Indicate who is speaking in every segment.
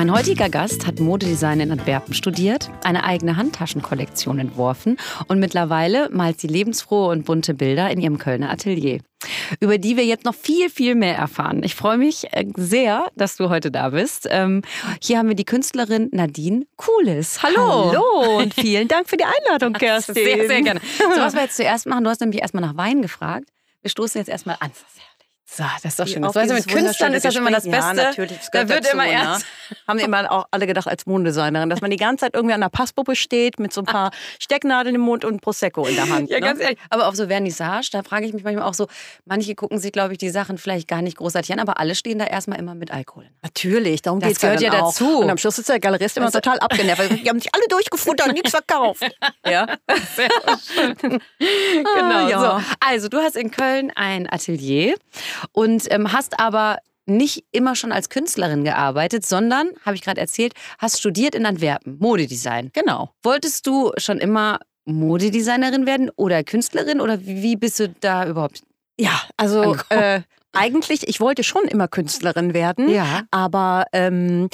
Speaker 1: Mein heutiger Gast hat Modedesign in Antwerpen studiert, eine eigene Handtaschenkollektion entworfen und mittlerweile malt sie lebensfrohe und bunte Bilder in ihrem Kölner Atelier, über die wir jetzt noch viel, viel mehr erfahren. Ich freue mich äh, sehr, dass du heute da bist. Ähm, hier haben wir die Künstlerin Nadine Coolis. Hallo.
Speaker 2: Hallo und vielen Dank für die Einladung, Kerstin.
Speaker 1: Sehr, sehr gerne. So, was wir jetzt zuerst machen, du hast nämlich erstmal nach Wein gefragt. Wir stoßen jetzt erstmal an.
Speaker 2: So, das ist doch schön. Das weißt du, mit Künstlern ist das immer das Beste. Ja,
Speaker 1: natürlich. Das da wird dazu, immer ne? erst.
Speaker 2: Ne? Haben immer auch alle gedacht als Modedesignerin, dass man die ganze Zeit irgendwie an der Passpuppe steht mit so ein paar Stecknadeln im Mund und Prosecco in der Hand.
Speaker 1: Ja,
Speaker 2: ne?
Speaker 1: ganz ehrlich. Aber auf so Vernissage, da frage ich mich manchmal auch so, manche gucken sich, glaube ich, die Sachen vielleicht gar nicht großartig an, aber alle stehen da erstmal immer mit Alkohol.
Speaker 2: Natürlich, darum
Speaker 1: geht
Speaker 2: es
Speaker 1: gehört ja dazu.
Speaker 2: Und am Schluss ist der Galerist immer also, total abgenervt. Die haben sich alle durchgefuttert, nichts verkauft.
Speaker 1: ja, sehr schön. genau. Ah, ja. so. Also, du hast in Köln ein Atelier und ähm, hast aber nicht immer schon als Künstlerin gearbeitet, sondern, habe ich gerade erzählt, hast studiert in Antwerpen, Modedesign.
Speaker 2: Genau.
Speaker 1: Wolltest du schon immer Modedesignerin werden oder Künstlerin oder wie bist du da überhaupt?
Speaker 2: Ja, also äh, eigentlich, ich wollte schon immer Künstlerin werden,
Speaker 1: ja.
Speaker 2: aber ähm,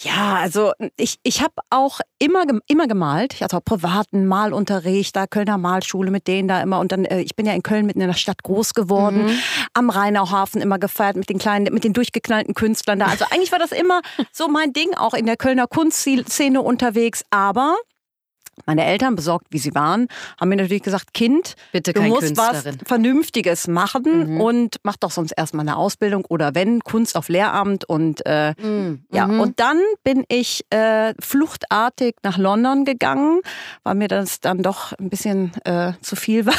Speaker 2: ja, also ich, ich habe auch immer, immer gemalt. Ich hatte auch privaten Malunterricht, da Kölner Malschule mit denen da immer. Und dann, äh, ich bin ja in Köln mitten in der Stadt groß geworden, mhm. am Rheinauhafen immer gefeiert mit den kleinen, mit den durchgeknallten Künstlern da. Also eigentlich war das immer so mein Ding, auch in der Kölner Kunstszene unterwegs. Aber meine Eltern, besorgt wie sie waren, haben mir natürlich gesagt, Kind,
Speaker 1: Bitte
Speaker 2: du musst
Speaker 1: Künstlerin.
Speaker 2: was Vernünftiges machen mhm. und mach doch sonst erstmal eine Ausbildung oder wenn, Kunst auf Lehramt. Und äh, mhm. ja, und dann bin ich äh, fluchtartig nach London gegangen, weil mir das dann doch ein bisschen äh, zu viel war.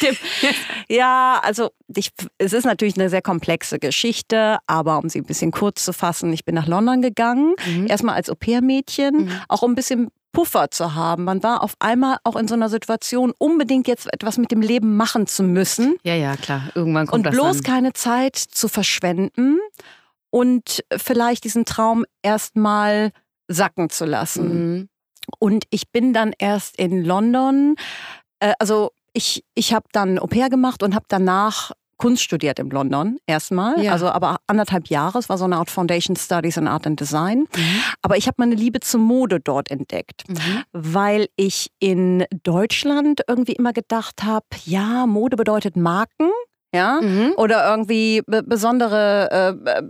Speaker 2: ja, also ich, es ist natürlich eine sehr komplexe Geschichte, aber um sie ein bisschen kurz zu fassen, ich bin nach London gegangen, mhm. erstmal als Au-pair-Mädchen, mhm. auch um ein bisschen Puffer zu haben. Man war auf einmal auch in so einer Situation, unbedingt jetzt etwas mit dem Leben machen zu müssen.
Speaker 1: Ja, ja, klar. Irgendwann kommt
Speaker 2: und
Speaker 1: das
Speaker 2: bloß
Speaker 1: dann.
Speaker 2: keine Zeit zu verschwenden und vielleicht diesen Traum erstmal sacken zu lassen. Mhm. Und ich bin dann erst in London, äh, also ich, ich habe dann Au pair gemacht und habe danach Kunst studiert in London erstmal, ja. also aber anderthalb Jahre. Es war so eine Art Foundation Studies in Art and Design. Mhm. Aber ich habe meine Liebe zur Mode dort entdeckt, mhm. weil ich in Deutschland irgendwie immer gedacht habe, ja, Mode bedeutet Marken. Ja, mhm. oder irgendwie besondere äh,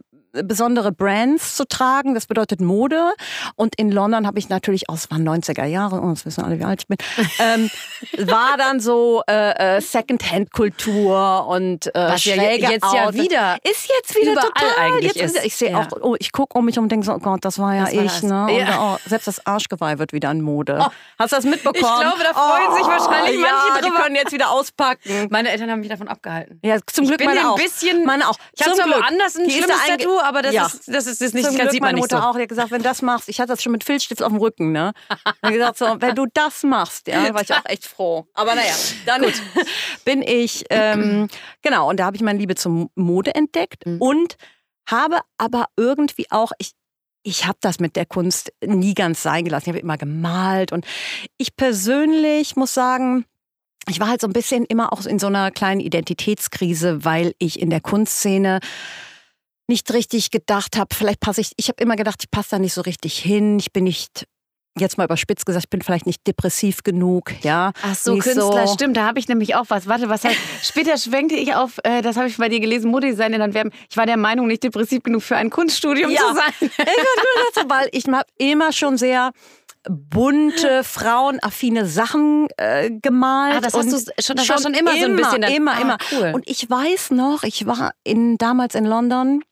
Speaker 2: besondere Brands zu tragen. Das bedeutet Mode. Und in London habe ich natürlich, oh, es waren 90er Jahre, oh, das wissen alle, wie alt ich bin, ähm, war dann so äh, äh, Secondhand-Kultur und äh,
Speaker 1: Was ja jetzt ja wieder
Speaker 2: ist jetzt wieder
Speaker 1: überall
Speaker 2: total.
Speaker 1: eigentlich
Speaker 2: jetzt,
Speaker 1: ist.
Speaker 2: Ich sehe
Speaker 1: ja.
Speaker 2: auch, oh, ich gucke um mich und denke so, oh Gott, das war ja das ich. War ne? Ja. Oh, selbst das Arschgeweih wird wieder in Mode. Oh. Hast du das mitbekommen? Ich
Speaker 1: glaube, da freuen sich wahrscheinlich
Speaker 2: ja,
Speaker 1: manche
Speaker 2: drüber. Die können jetzt wieder auspacken.
Speaker 1: Meine Eltern haben mich davon abgehalten.
Speaker 2: Ja, zum Glück
Speaker 1: ich bin
Speaker 2: meine
Speaker 1: auch. Ein bisschen,
Speaker 2: meine auch.
Speaker 1: Ich habe zwar woanders ein schlimmes Tattoo, aber das, ja. ist, das ist das nicht,
Speaker 2: Zum
Speaker 1: das sieht man
Speaker 2: meine
Speaker 1: Mutter
Speaker 2: so. auch, die hat gesagt, wenn du das machst, ich hatte das schon mit Filzstift auf dem Rücken, ne? Und gesagt, so, wenn du das machst, ja, war ich auch echt froh. Aber naja, dann Gut. bin ich, ähm, genau, und da habe ich meine Liebe zur Mode entdeckt mhm. und habe aber irgendwie auch, ich, ich habe das mit der Kunst nie ganz sein gelassen. Ich habe immer gemalt und ich persönlich muss sagen, ich war halt so ein bisschen immer auch in so einer kleinen Identitätskrise, weil ich in der Kunstszene nicht richtig gedacht habe, vielleicht passe ich, ich habe immer gedacht, ich passe da nicht so richtig hin, ich bin nicht jetzt mal überspitzt gesagt, ich bin vielleicht nicht depressiv genug, ja.
Speaker 1: Ach so, nicht Künstler, so. stimmt, da habe ich nämlich auch was. Warte, was heißt, später schwenkte ich auf, äh, das habe ich bei dir gelesen, Modedesign in Antwerpen. Ich war der Meinung, nicht depressiv genug für ein Kunststudium
Speaker 2: ja.
Speaker 1: zu sein.
Speaker 2: ich weil ich habe immer schon sehr bunte, frauenaffine Sachen äh, gemalt.
Speaker 1: Ah, das hast du schon, das schon, war schon immer, immer so ein bisschen.
Speaker 2: Immer,
Speaker 1: ah,
Speaker 2: immer.
Speaker 1: Cool.
Speaker 2: Und ich weiß noch, ich war in, damals in London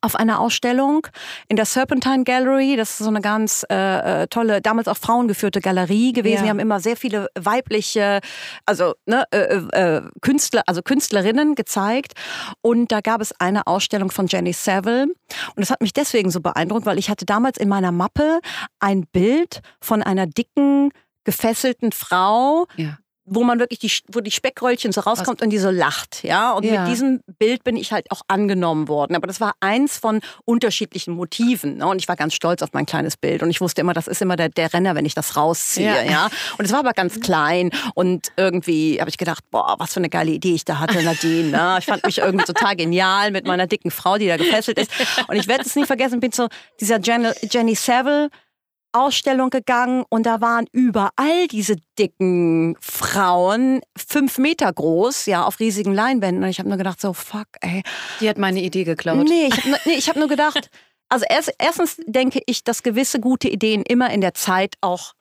Speaker 2: auf einer Ausstellung in der Serpentine Gallery. Das ist so eine ganz äh, äh tolle, damals auch frauengeführte Galerie gewesen. Ja. Wir haben immer sehr viele weibliche, also ne, äh, äh, äh, Künstler, also Künstlerinnen gezeigt. Und da gab es eine Ausstellung von Jenny Saville. Und das hat mich deswegen so beeindruckt, weil ich hatte damals in meiner Mappe ein Bild von einer dicken gefesselten Frau,
Speaker 1: Ja.
Speaker 2: Wo man wirklich die, wo die Speckröllchen so rauskommt und die so lacht, ja. Und
Speaker 1: Ja.
Speaker 2: mit diesem Bild bin ich halt auch angenommen worden. Aber das war eins von unterschiedlichen Motiven. Ne? Und ich war ganz stolz auf mein kleines Bild. Und ich wusste immer, das ist immer der, der Renner, wenn ich das rausziehe,
Speaker 1: Ja.
Speaker 2: ja. Und es war aber ganz klein. Und irgendwie habe ich gedacht, boah, was für eine geile Idee ich da hatte, Nadine. Ne? Ich fand mich irgendwie total genial mit meiner dicken Frau, die da gefesselt ist. Und ich werde es nie vergessen, bin zu dieser Jenny, Jenny Savile Ausstellung gegangen und da waren überall diese dicken Frauen, fünf Meter groß, ja, auf riesigen Leinwänden. Und ich habe nur gedacht, so fuck, ey.
Speaker 1: Die hat meine Idee geklaut.
Speaker 2: Nee, ich habe nee, ich hab nur gedacht, also erst, erstens denke ich, dass gewisse gute Ideen immer in der Zeit auch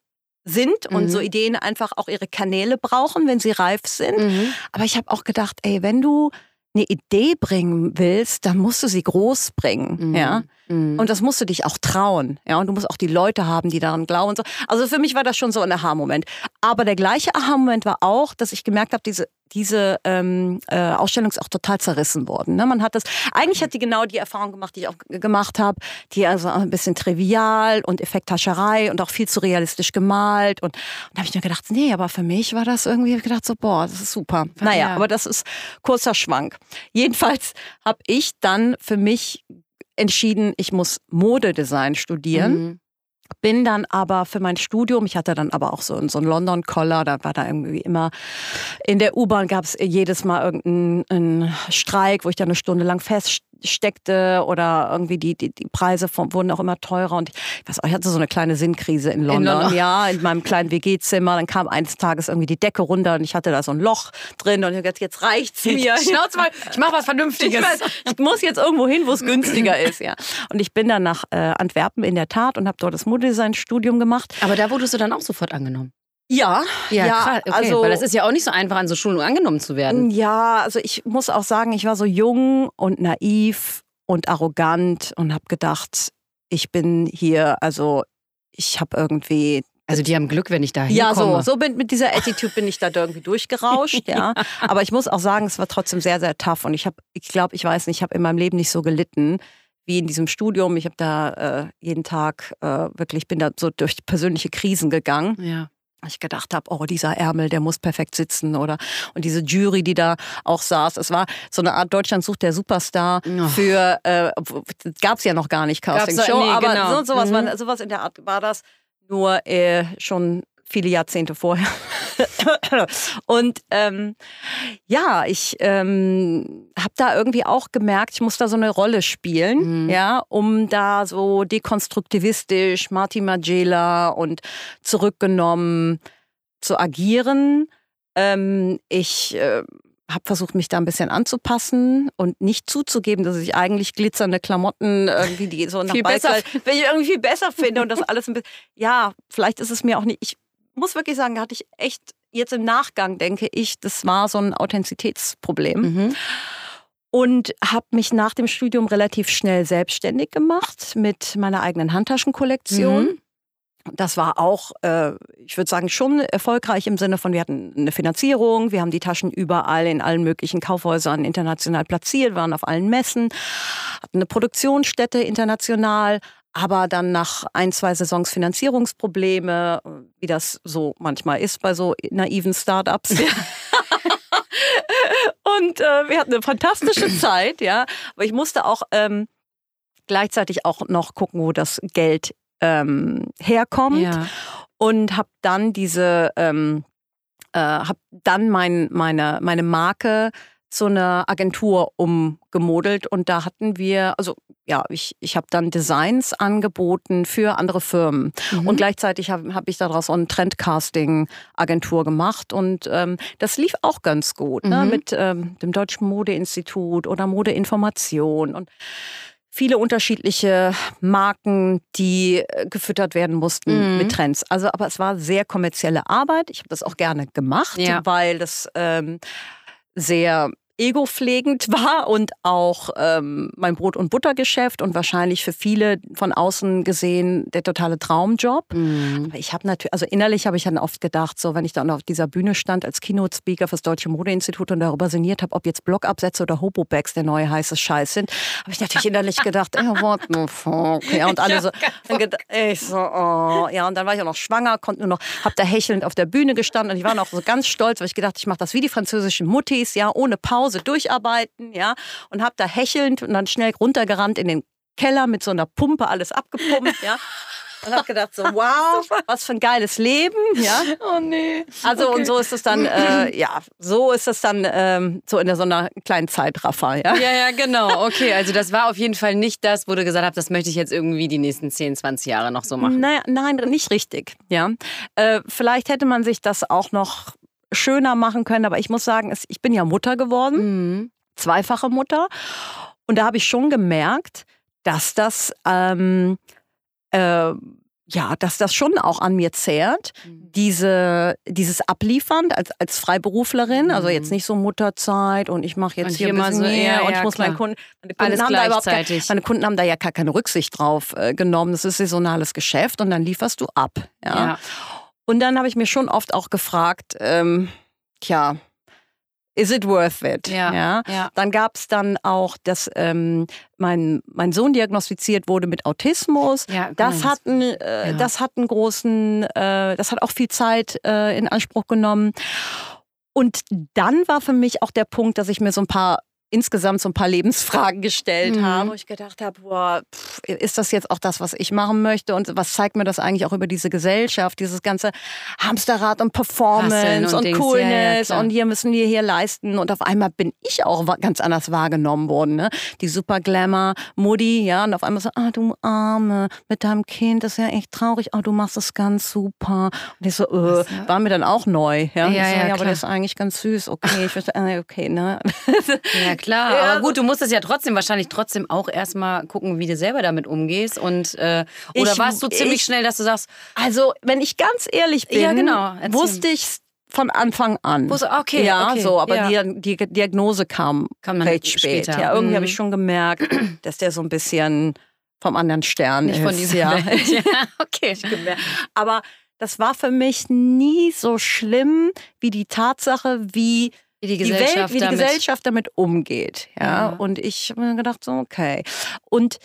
Speaker 2: sind und
Speaker 1: Mhm.
Speaker 2: so Ideen einfach auch ihre Kanäle brauchen, wenn sie reif sind.
Speaker 1: Mhm.
Speaker 2: Aber ich habe auch gedacht, ey, wenn du eine Idee bringen willst, dann musst du sie groß bringen,
Speaker 1: Mhm.
Speaker 2: ja.
Speaker 1: Mhm.
Speaker 2: Und das musst du dich auch trauen. Ja, und du musst auch die Leute haben, die daran glauben. Und so. Also für mich war das schon so ein Aha-Moment. Aber der gleiche Aha-Moment war auch, dass ich gemerkt habe, diese, diese ähm, äh, Ausstellung ist auch total zerrissen worden. Ne? Man hat das, eigentlich hat die genau die Erfahrung gemacht, die ich auch gemacht habe, die also ein bisschen trivial und Effekthascherei und auch viel zu realistisch gemalt. Und, und da habe ich mir gedacht, nee, aber für mich war das irgendwie, ich gedacht so, boah, das ist super. Naja,
Speaker 1: Ja.
Speaker 2: aber das ist kurzer Schwank. Jedenfalls habe ich dann für mich entschieden, ich muss Modedesign studieren.
Speaker 1: Mhm.
Speaker 2: Bin dann aber für mein Studium, ich hatte dann aber auch so, so einen London-Collar, da war da irgendwie immer, in der U-Bahn gab es jedes Mal irgendeinen Streik, wo ich dann eine Stunde lang feststeckte oder irgendwie die, die, die Preise vom, wurden auch immer teurer und ich, weiß auch, ich hatte so eine kleine Sinnkrise in London,
Speaker 1: London.
Speaker 2: ja, in meinem kleinen WG-Zimmer, dann kam eines Tages irgendwie die Decke runter und ich hatte da so ein Loch drin und ich gedacht, jetzt reicht's mir.
Speaker 1: Schnauze mal, ich mach was
Speaker 2: Ich,
Speaker 1: Vernünftiges.
Speaker 2: weiß, ich muss jetzt irgendwo hin, wo es günstiger ist, ja. Und ich bin dann nach äh, Antwerpen in der Tat und habe dort das Modedesign-Studium gemacht.
Speaker 1: Aber da wurdest du dann auch sofort angenommen.
Speaker 2: Ja,
Speaker 1: krass. Okay.
Speaker 2: also
Speaker 1: Weil das ist ja auch nicht so einfach, an so Schulen angenommen zu werden.
Speaker 2: ja, also ich muss auch sagen, ich war so jung und naiv und arrogant und habe gedacht, ich bin hier, also ich habe irgendwie
Speaker 1: Also die haben Glück, wenn ich da
Speaker 2: ja,
Speaker 1: hinkomme.
Speaker 2: so, so bin, mit dieser Attitude bin ich da irgendwie durchgerauscht, ja. Aber ich muss auch sagen, es war trotzdem sehr, sehr tough. Und ich habe, ich glaube, ich weiß nicht, ich habe in meinem Leben nicht so gelitten wie in diesem Studium. Ich habe da äh, jeden Tag äh, wirklich, bin da so durch persönliche Krisen gegangen.
Speaker 1: Ja.
Speaker 2: Ich gedacht habe, oh, dieser Ärmel, der muss perfekt sitzen oder und diese Jury, die da auch saß, es war so eine Art Deutschland sucht der Superstar
Speaker 1: Oh.
Speaker 2: für, äh, gab es ja noch gar nicht Casting Show,
Speaker 1: nee,
Speaker 2: aber
Speaker 1: genau.
Speaker 2: so, sowas,
Speaker 1: Mhm.
Speaker 2: war, sowas in der Art war das nur äh, schon viele Jahrzehnte vorher. und ähm, ja, ich ähm, habe da irgendwie auch gemerkt, ich muss da so eine Rolle spielen,
Speaker 1: Mhm.
Speaker 2: ja, um da so dekonstruktivistisch, Martin Magela und zurückgenommen zu agieren. Ähm, ich äh, habe versucht, mich da ein bisschen anzupassen und nicht zuzugeben, dass ich eigentlich glitzernde Klamotten irgendwie, die so nach
Speaker 1: Viel besser
Speaker 2: wenn ich irgendwie viel besser finde und das alles ein bisschen. Ja, vielleicht ist es mir auch nicht. Ich muss wirklich sagen, da hatte ich echt jetzt im Nachgang denke ich, das war so ein Authentizitätsproblem
Speaker 1: Mhm.
Speaker 2: und habe mich nach dem Studium relativ schnell selbstständig gemacht mit meiner eigenen Handtaschenkollektion.
Speaker 1: Mhm.
Speaker 2: Das war auch, äh, ich würde sagen, schon erfolgreich im Sinne von, wir hatten eine Finanzierung, wir haben die Taschen überall in allen möglichen Kaufhäusern international platziert, waren auf allen Messen, hatten eine Produktionsstätte international, aber dann nach ein, zwei Saisons Finanzierungsprobleme, wie das so manchmal ist bei so naiven Startups. Und äh, wir hatten eine fantastische Zeit, ja. Aber ich musste auch ähm, gleichzeitig auch noch gucken, wo das Geld ähm, herkommt
Speaker 1: Ja.
Speaker 2: und habe dann diese, ähm, äh, habe dann mein, meine, meine Marke zu einer Agentur umgemodelt und da hatten wir, also ja, ich, ich habe dann Designs angeboten für andere Firmen
Speaker 1: Mhm.
Speaker 2: und gleichzeitig habe hab ich daraus so eine Trendcasting-Agentur gemacht und ähm, das lief auch ganz gut ne?
Speaker 1: Mhm.
Speaker 2: mit ähm, dem Deutschen Modeinstitut oder Modeinformation und viele unterschiedliche Marken, die äh, gefüttert werden mussten
Speaker 1: Mhm.
Speaker 2: mit Trends. Also, aber es war sehr kommerzielle Arbeit. Ich habe das auch gerne gemacht,
Speaker 1: Ja.
Speaker 2: weil das ähm, sehr ego-pflegend war und auch ähm, mein Brot- und Buttergeschäft und wahrscheinlich für viele von außen gesehen der totale Traumjob. Mhm. Aber ich habe natürlich, also innerlich habe ich dann oft gedacht, so wenn ich dann auf dieser Bühne stand als Keynote-Speaker fürs Deutsche Modeinstitut und darüber sinniert habe, ob jetzt Blockabsätze oder Hobo-Bags der neue heiße Scheiß sind, habe ich natürlich innerlich gedacht, oh, what the fuck. Ja, und alle so, ich so, oh. ja, und dann war ich auch noch schwanger, konnte nur noch, habe da hechelnd auf der Bühne gestanden und ich war noch so ganz stolz, weil ich gedacht, ich mache das wie die französischen Muttis, ja, ohne Pause durcharbeiten, ja, und habe da hechelnd und dann schnell runtergerannt in den Keller mit so einer Pumpe alles abgepumpt, ja. Und habe gedacht so, wow, was für ein geiles Leben, ja.
Speaker 1: Oh nee.
Speaker 2: Also okay. und so ist es dann, äh, ja, so ist es dann ähm, so in so einer kleinen Zeitraffer, ja.
Speaker 1: Ja, ja, genau. Okay, also das war auf jeden Fall nicht das, wo du gesagt hast, das möchte ich jetzt irgendwie die nächsten 10, 20 Jahre noch so machen.
Speaker 2: Naja, nein, nicht richtig, ja. Äh, vielleicht hätte man sich das auch noch schöner machen können, aber ich muss sagen, ich bin ja Mutter geworden, mhm. zweifache Mutter. Und da habe ich schon gemerkt, dass das ähm, äh, ja, dass das schon auch an mir zehrt, mhm. diese, dieses Abliefern als, als Freiberuflerin, mhm. also jetzt nicht so Mutterzeit und ich mache jetzt und hier, hier mal so eher und ich muss meinen Kunden, meine Kunden
Speaker 1: Alles
Speaker 2: haben
Speaker 1: da überhaupt keine,
Speaker 2: meine Kunden haben da ja gar keine Rücksicht drauf äh, genommen. Das ist saisonales Geschäft und dann lieferst du ab. Ja. ja. Und dann habe ich mir schon oft auch gefragt, ähm, tja, is it worth it?
Speaker 1: Ja. ja?
Speaker 2: ja. Dann gab es dann auch, dass ähm, mein, mein Sohn diagnostiziert wurde mit Autismus. Ja, das, hat einen, äh, ja. das hat einen großen, äh, das hat auch viel Zeit äh, in Anspruch genommen. Und dann war für mich auch der Punkt, dass ich mir so ein paar insgesamt so ein paar Lebensfragen gestellt mhm. habe, wo ich gedacht habe, boah, pff, ist das jetzt auch das, was ich machen möchte? Und was zeigt mir das eigentlich auch über diese Gesellschaft, dieses ganze Hamsterrad und Performance und, und Coolness ja, ja, und hier müssen wir hier leisten. Und auf einmal bin ich auch ganz anders wahrgenommen worden, ne? Die super Glamour Mutti, ja, und auf einmal so, ah, du Arme, mit deinem Kind, das ist ja echt traurig, ah, du machst das ganz super. Und ich so, äh, war mir dann auch neu, ja,
Speaker 1: ja,
Speaker 2: so,
Speaker 1: ja,
Speaker 2: aber das ist eigentlich ganz süß, okay, ich wüsste, äh, okay, ne?
Speaker 1: Ja, klar. Ja, aber gut, du musstest ja trotzdem wahrscheinlich trotzdem auch erstmal gucken, wie du selber damit umgehst. Und, äh, oder ich, warst du ziemlich ich, schnell, dass du sagst.
Speaker 2: Also, wenn ich ganz ehrlich bin,
Speaker 1: ja, genau.
Speaker 2: wusste ich von Anfang an.
Speaker 1: Okay,
Speaker 2: ja,
Speaker 1: okay,
Speaker 2: so, aber ja. die, die, Diagnose kam, kam recht spät. Später. Ja, irgendwie mhm. habe ich schon gemerkt, dass der so ein bisschen vom anderen Stern
Speaker 1: Nicht
Speaker 2: ist.
Speaker 1: Von diesem ja. ja, okay.
Speaker 2: Aber das war für mich nie so schlimm wie die Tatsache, wie
Speaker 1: wie die Gesellschaft, die Welt,
Speaker 2: wie die
Speaker 1: damit,
Speaker 2: Gesellschaft damit umgeht. Ja? ja. Und ich habe mir gedacht, so, okay. Und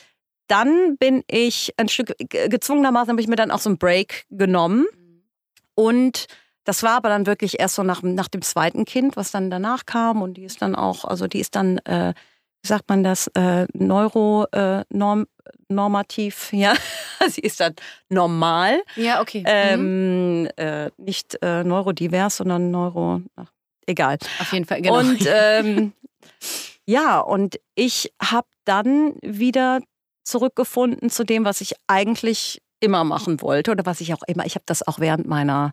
Speaker 2: dann bin ich ein Stück gezwungenermaßen habe ich mir dann auch so einen Break genommen. Und das war aber dann wirklich erst so nach, nach dem zweiten Kind, was dann danach kam. Und die ist dann auch, also die ist dann, äh, wie sagt man das, äh, neuronormativ, äh, ja. Sie ist dann normal.
Speaker 1: Ja, okay.
Speaker 2: Ähm, mhm. äh, nicht äh, neurodivers, sondern neuro. Ach, egal.
Speaker 1: Auf jeden Fall, genau.
Speaker 2: Und ähm, ja, und ich habe dann wieder zurückgefunden zu dem, was ich eigentlich immer machen wollte oder was ich auch immer, ich habe das auch während meiner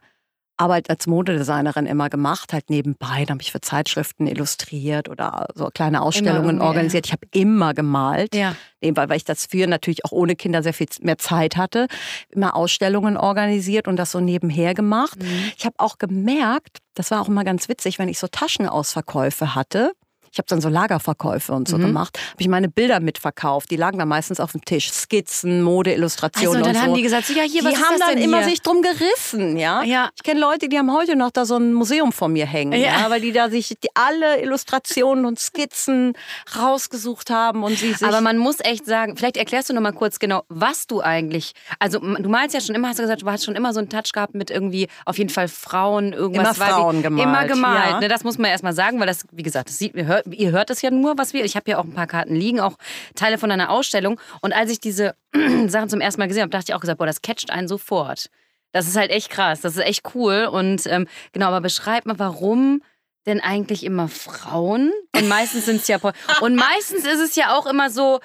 Speaker 2: Arbeit als Modedesignerin immer gemacht, halt nebenbei. Da habe ich für Zeitschriften illustriert oder so kleine Ausstellungen organisiert. Ich habe immer gemalt,
Speaker 1: ja.
Speaker 2: nebenbei, weil ich das für natürlich auch ohne Kinder sehr viel mehr Zeit hatte. Immer Ausstellungen organisiert und das so nebenher gemacht. Mhm. Ich habe auch gemerkt, das war auch immer ganz witzig, wenn ich so Taschenausverkäufe hatte ich habe dann so Lagerverkäufe und so mhm. gemacht, habe ich meine Bilder mitverkauft. Die lagen dann meistens auf dem Tisch, Skizzen, Modeillustrationen also,
Speaker 1: und,
Speaker 2: und
Speaker 1: dann
Speaker 2: so.
Speaker 1: haben die gesagt, so, ja hier, was
Speaker 2: die
Speaker 1: ist
Speaker 2: haben dann immer
Speaker 1: hier?
Speaker 2: sich drum gerissen, ja.
Speaker 1: ja.
Speaker 2: Ich kenne Leute, die haben heute noch da so ein Museum vor mir hängen, ja, ja weil die da sich die, alle Illustrationen und Skizzen rausgesucht haben und sie sich.
Speaker 1: Aber man muss echt sagen, vielleicht erklärst du noch mal kurz genau, was du eigentlich. Also du malst ja schon immer, hast du gesagt, du hast schon immer so einen Touch gehabt mit irgendwie auf jeden Fall Frauen, irgendwas.
Speaker 2: Immer Frauen gemalt.
Speaker 1: Immer gemalt. Ja. Ne, das muss man erst mal sagen, weil das, wie gesagt, das sieht, ihr, hört, ihr hört das ja nur, was wir. Ich habe ja auch ein paar Karten liegen, auch Teile von einer Ausstellung. Und als ich diese Sachen zum ersten Mal gesehen habe, dachte ich auch gesagt, boah, das catcht einen sofort. Das ist halt echt krass, das ist echt cool. Und ähm, genau, aber beschreib mal, warum denn eigentlich immer Frauen? Und meistens sind es ja. Und meistens ist es ja auch immer so.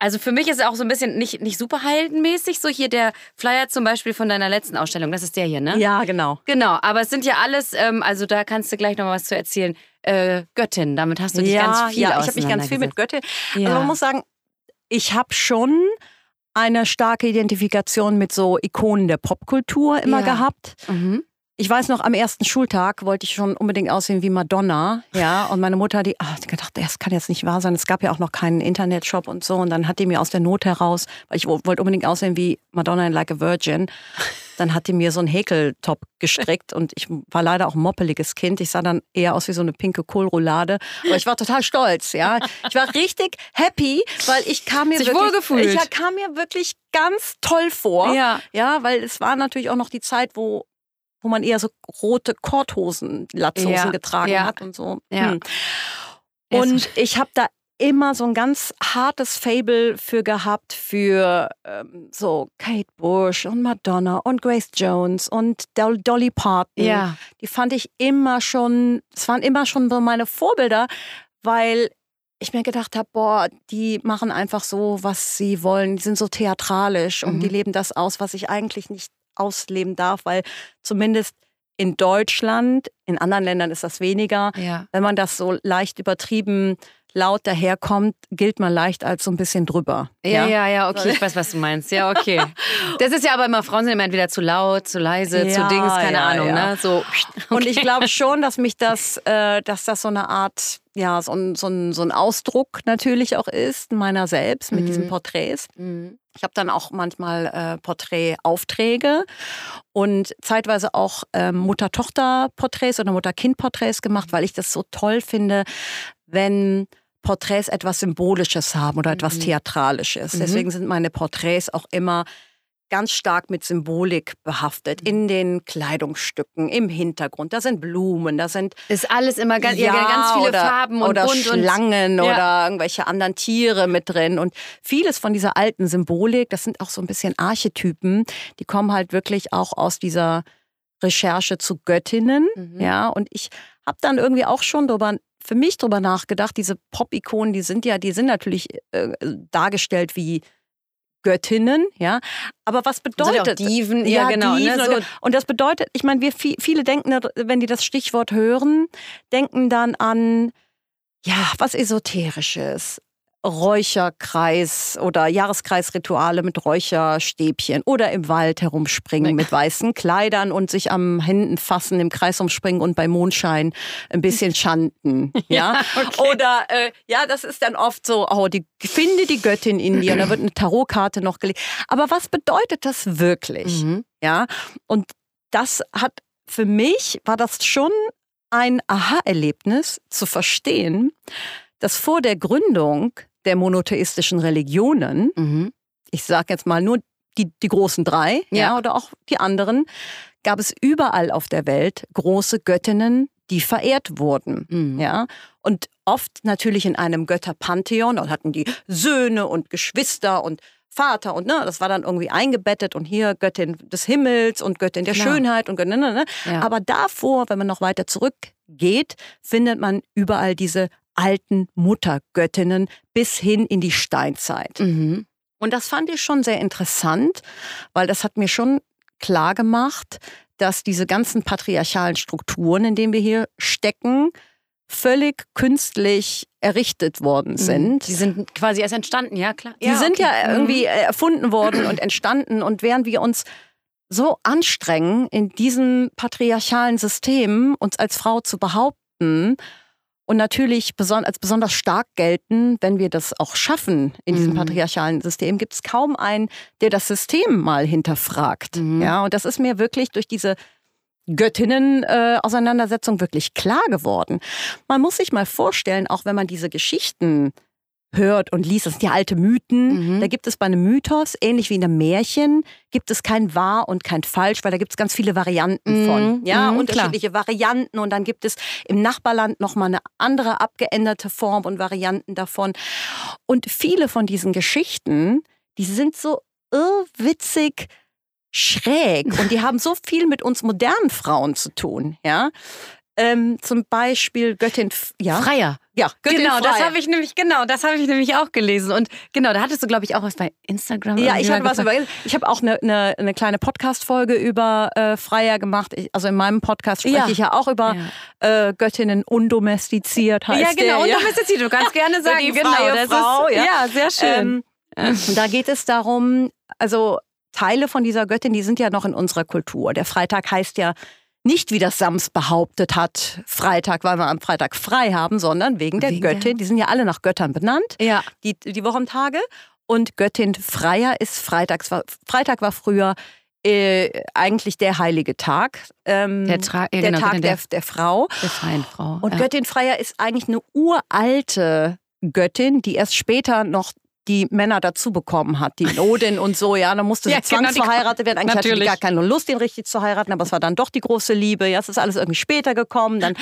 Speaker 1: Also für mich ist es auch so ein bisschen nicht, nicht superheldenmäßig, so hier der Flyer zum Beispiel von deiner letzten Ausstellung, das ist der hier, ne?
Speaker 2: Ja, genau.
Speaker 1: Genau, aber es sind ja alles, ähm, also da kannst du gleich noch mal was zu erzählen äh, Göttin. Damit hast du dich
Speaker 2: ja,
Speaker 1: ganz viel
Speaker 2: Ja, ich habe mich ganz viel mit Göttin. Ja. Also man muss sagen, ich habe schon eine starke Identifikation mit so Ikonen der Popkultur immer ja. gehabt. Mhm. Ich weiß noch, am ersten Schultag wollte ich schon unbedingt aussehen wie Madonna. Ja, und meine Mutter, die ach, die gedacht, das kann jetzt nicht wahr sein. Es gab ja auch noch keinen Internetshop und so. Und dann hat die mir aus der Not heraus, weil ich wollte unbedingt aussehen wie Madonna in Like a Virgin, dann hat die mir so einen Häkeltop gestrickt und ich war leider auch ein moppeliges Kind. Ich sah dann eher aus wie so eine pinke Kohlroulade. Aber ich war total stolz, ja. Ich war richtig happy, weil ich kam mir
Speaker 1: Sich
Speaker 2: wirklich,
Speaker 1: wohlgefühlt.
Speaker 2: ich kam mir wirklich ganz toll vor.
Speaker 1: Ja.
Speaker 2: Ja, weil es war natürlich auch noch die Zeit, wo wo man eher so rote Korthosen, Latzhosen
Speaker 1: Ja,
Speaker 2: getragen
Speaker 1: ja.
Speaker 2: hat und so.
Speaker 1: Ja.
Speaker 2: Hm. Und ich habe da immer so ein ganz hartes Fable für gehabt für ähm, so Kate Bush und Madonna und Grace Jones und Dol Dolly Parton.
Speaker 1: Ja.
Speaker 2: Die fand ich immer schon, das waren immer schon so meine Vorbilder, weil ich mir gedacht habe, boah, die machen einfach so, was sie wollen. Die sind so theatralisch und
Speaker 1: Mhm.
Speaker 2: die leben das aus, was ich eigentlich nicht ausleben darf, weil zumindest in Deutschland, in anderen Ländern ist das weniger,
Speaker 1: Ja.
Speaker 2: wenn man das so leicht übertrieben laut daherkommt, gilt man leicht als so ein bisschen drüber.
Speaker 1: Ja, ja, ja, okay, ich weiß, was du meinst. Ja, okay. Das ist ja aber immer, Frauen sind immer entweder zu laut, zu leise, zu
Speaker 2: Ja,
Speaker 1: Dings, keine
Speaker 2: ja,
Speaker 1: Ahnung, ne? So.
Speaker 2: Und ich glaube schon, dass mich das, äh, dass das so eine Art, ja, so ein, so, ein, so ein Ausdruck natürlich auch ist meiner selbst mit
Speaker 1: Mhm.
Speaker 2: diesen Porträts.
Speaker 1: Mhm.
Speaker 2: Ich habe dann auch manchmal äh, Porträtaufträge und zeitweise auch ähm, Mutter-Tochter-Porträts oder Mutter-Kind-Porträts gemacht, weil ich das so toll finde, wenn Porträts etwas Symbolisches haben oder etwas
Speaker 1: Mhm.
Speaker 2: Theatralisches.
Speaker 1: Mhm.
Speaker 2: Deswegen sind meine Porträts auch immer ganz stark mit Symbolik behaftet. In den Kleidungsstücken, im Hintergrund. Da sind Blumen, da sind
Speaker 1: Ist alles immer ganz, ja, ganz viele
Speaker 2: oder,
Speaker 1: Farben und
Speaker 2: oder
Speaker 1: und
Speaker 2: Schlangen
Speaker 1: Ja.
Speaker 2: oder irgendwelche anderen Tiere mit drin. Und vieles von dieser alten Symbolik, das sind auch so ein bisschen Archetypen, die kommen halt wirklich auch aus dieser Recherche zu Göttinnen.
Speaker 1: Mhm.
Speaker 2: Ja, und ich habe dann irgendwie auch schon drüber, für mich drüber nachgedacht, diese Pop-Ikonen, die sind ja, die sind natürlich äh, dargestellt wie Göttinnen, ja. Aber was
Speaker 1: sind ja
Speaker 2: bedeutet
Speaker 1: Diven, ja, genau, ne,
Speaker 2: Diven
Speaker 1: so-
Speaker 2: oder- und das bedeutet, ich meine, wir vi- viele denken, wenn die das Stichwort hören, denken dann an ja, was Esoterisches. Räucherkreis oder Jahreskreisrituale mit Räucherstäbchen oder im Wald herumspringen mit weißen Kleidern und sich am Händen fassen, im Kreis umspringen und bei Mondschein ein bisschen chanten. Ja,
Speaker 1: okay.
Speaker 2: Oder äh, ja, das ist dann oft so, oh, die finde die Göttin in dir und da wird eine Tarotkarte noch gelegt. Aber was bedeutet das wirklich?
Speaker 1: Mhm.
Speaker 2: Ja, und das hat für mich war das schon ein Aha-Erlebnis zu verstehen, dass vor der Gründung der monotheistischen Religionen,
Speaker 1: Mhm.
Speaker 2: ich sage jetzt mal nur die, die großen drei, ja.
Speaker 1: Ja.
Speaker 2: oder auch die anderen, gab es überall auf der Welt große Göttinnen, die verehrt wurden.
Speaker 1: Mhm.
Speaker 2: Ja, und oft natürlich in einem Götterpantheon. Dort hatten die Söhne und Geschwister und Vater und ne, das war dann irgendwie eingebettet und hier Göttin des Himmels und Göttin der
Speaker 1: Klar.
Speaker 2: Schönheit und Göttin, ne, ne, ne.
Speaker 1: Ja.
Speaker 2: Aber davor, wenn man noch weiter zurückgeht, findet man überall diese alten Muttergöttinnen bis hin in die Steinzeit.
Speaker 1: Mhm.
Speaker 2: Und das fand ich schon sehr interessant, weil das hat mir schon klar gemacht, dass diese ganzen patriarchalen Strukturen, in denen wir hier stecken, völlig künstlich errichtet worden sind.
Speaker 1: Die sind quasi erst entstanden, ja klar.
Speaker 2: Die sind
Speaker 1: okay.
Speaker 2: ja
Speaker 1: Mhm.
Speaker 2: irgendwie äh, erfunden worden und entstanden. Und während wir uns so anstrengen, in diesem patriarchalen System uns als Frau zu behaupten und natürlich beson als besonders stark gelten, wenn wir das auch schaffen in diesem
Speaker 1: Mhm.
Speaker 2: patriarchalen System, gibt es kaum einen, der das System mal hinterfragt.
Speaker 1: Mhm.
Speaker 2: Ja, und das ist mir wirklich durch diese Göttinnen-Auseinandersetzung wirklich klar geworden. Man muss sich mal vorstellen, auch wenn man diese Geschichten hört und liest, das sind ja alte Mythen.
Speaker 1: Mhm.
Speaker 2: Da gibt es bei einem Mythos, ähnlich wie in einem Märchen, gibt es kein wahr und kein falsch, weil da gibt es ganz viele Varianten
Speaker 1: Mhm,
Speaker 2: von. Ja,
Speaker 1: mhm,
Speaker 2: unterschiedliche Varianten und dann gibt es im Nachbarland nochmal eine andere abgeänderte Form und Varianten davon. Und viele von diesen Geschichten, die sind so irrwitzig schräg und die haben so viel mit uns modernen Frauen zu tun. Ja, ähm, zum Beispiel Göttin, ja,
Speaker 1: Freier.
Speaker 2: Ja,
Speaker 1: Genau, das habe ich nämlich, genau, das habe ich nämlich auch gelesen. Und genau, da hattest du, glaube ich, auch was bei Instagram.
Speaker 2: Ja, ich hatte was über. Ich habe auch eine, eine, eine kleine Podcast-Folge über äh, Freier gemacht. Ich, also in meinem Podcast spreche
Speaker 1: Ja.
Speaker 2: ich ja auch über äh, Göttinnen undomestiziert heißt
Speaker 1: Ja, genau.
Speaker 2: Der,
Speaker 1: Und
Speaker 2: ja.
Speaker 1: du kannst gerne sagen,
Speaker 2: die
Speaker 1: genau.
Speaker 2: freie
Speaker 1: Das
Speaker 2: Frau,
Speaker 1: ist,
Speaker 2: ja.
Speaker 1: ja. sehr schön.
Speaker 2: Ähm, und da geht es darum, also Teile von dieser Göttin, die sind ja noch in unserer Kultur. Der Freitag heißt ja nicht wie das Sams behauptet hat, Freitag, weil wir am Freitag frei haben, sondern wegen der wegen Göttin. Der? Die sind ja alle nach Göttern benannt,
Speaker 1: ja.
Speaker 2: die, die Wochentage. Und Göttin Freier ist Freitags. Freitag war früher äh, eigentlich der heilige Tag.
Speaker 1: Ähm, der, Tra ja,
Speaker 2: der genau, Tag der, der, Frau.
Speaker 1: Der freien Frau.
Speaker 2: Und ja. Göttin Freier ist eigentlich eine uralte Göttin, die erst später noch die Männer dazu bekommen hat, die Odin und so, ja, dann musste sie ja, genau, zwangsverheiratet werden. Eigentlich natürlich. hatte die gar keine Lust, ihn richtig zu heiraten, aber es war dann doch die große Liebe. Ja, es ist alles irgendwie später gekommen. Dann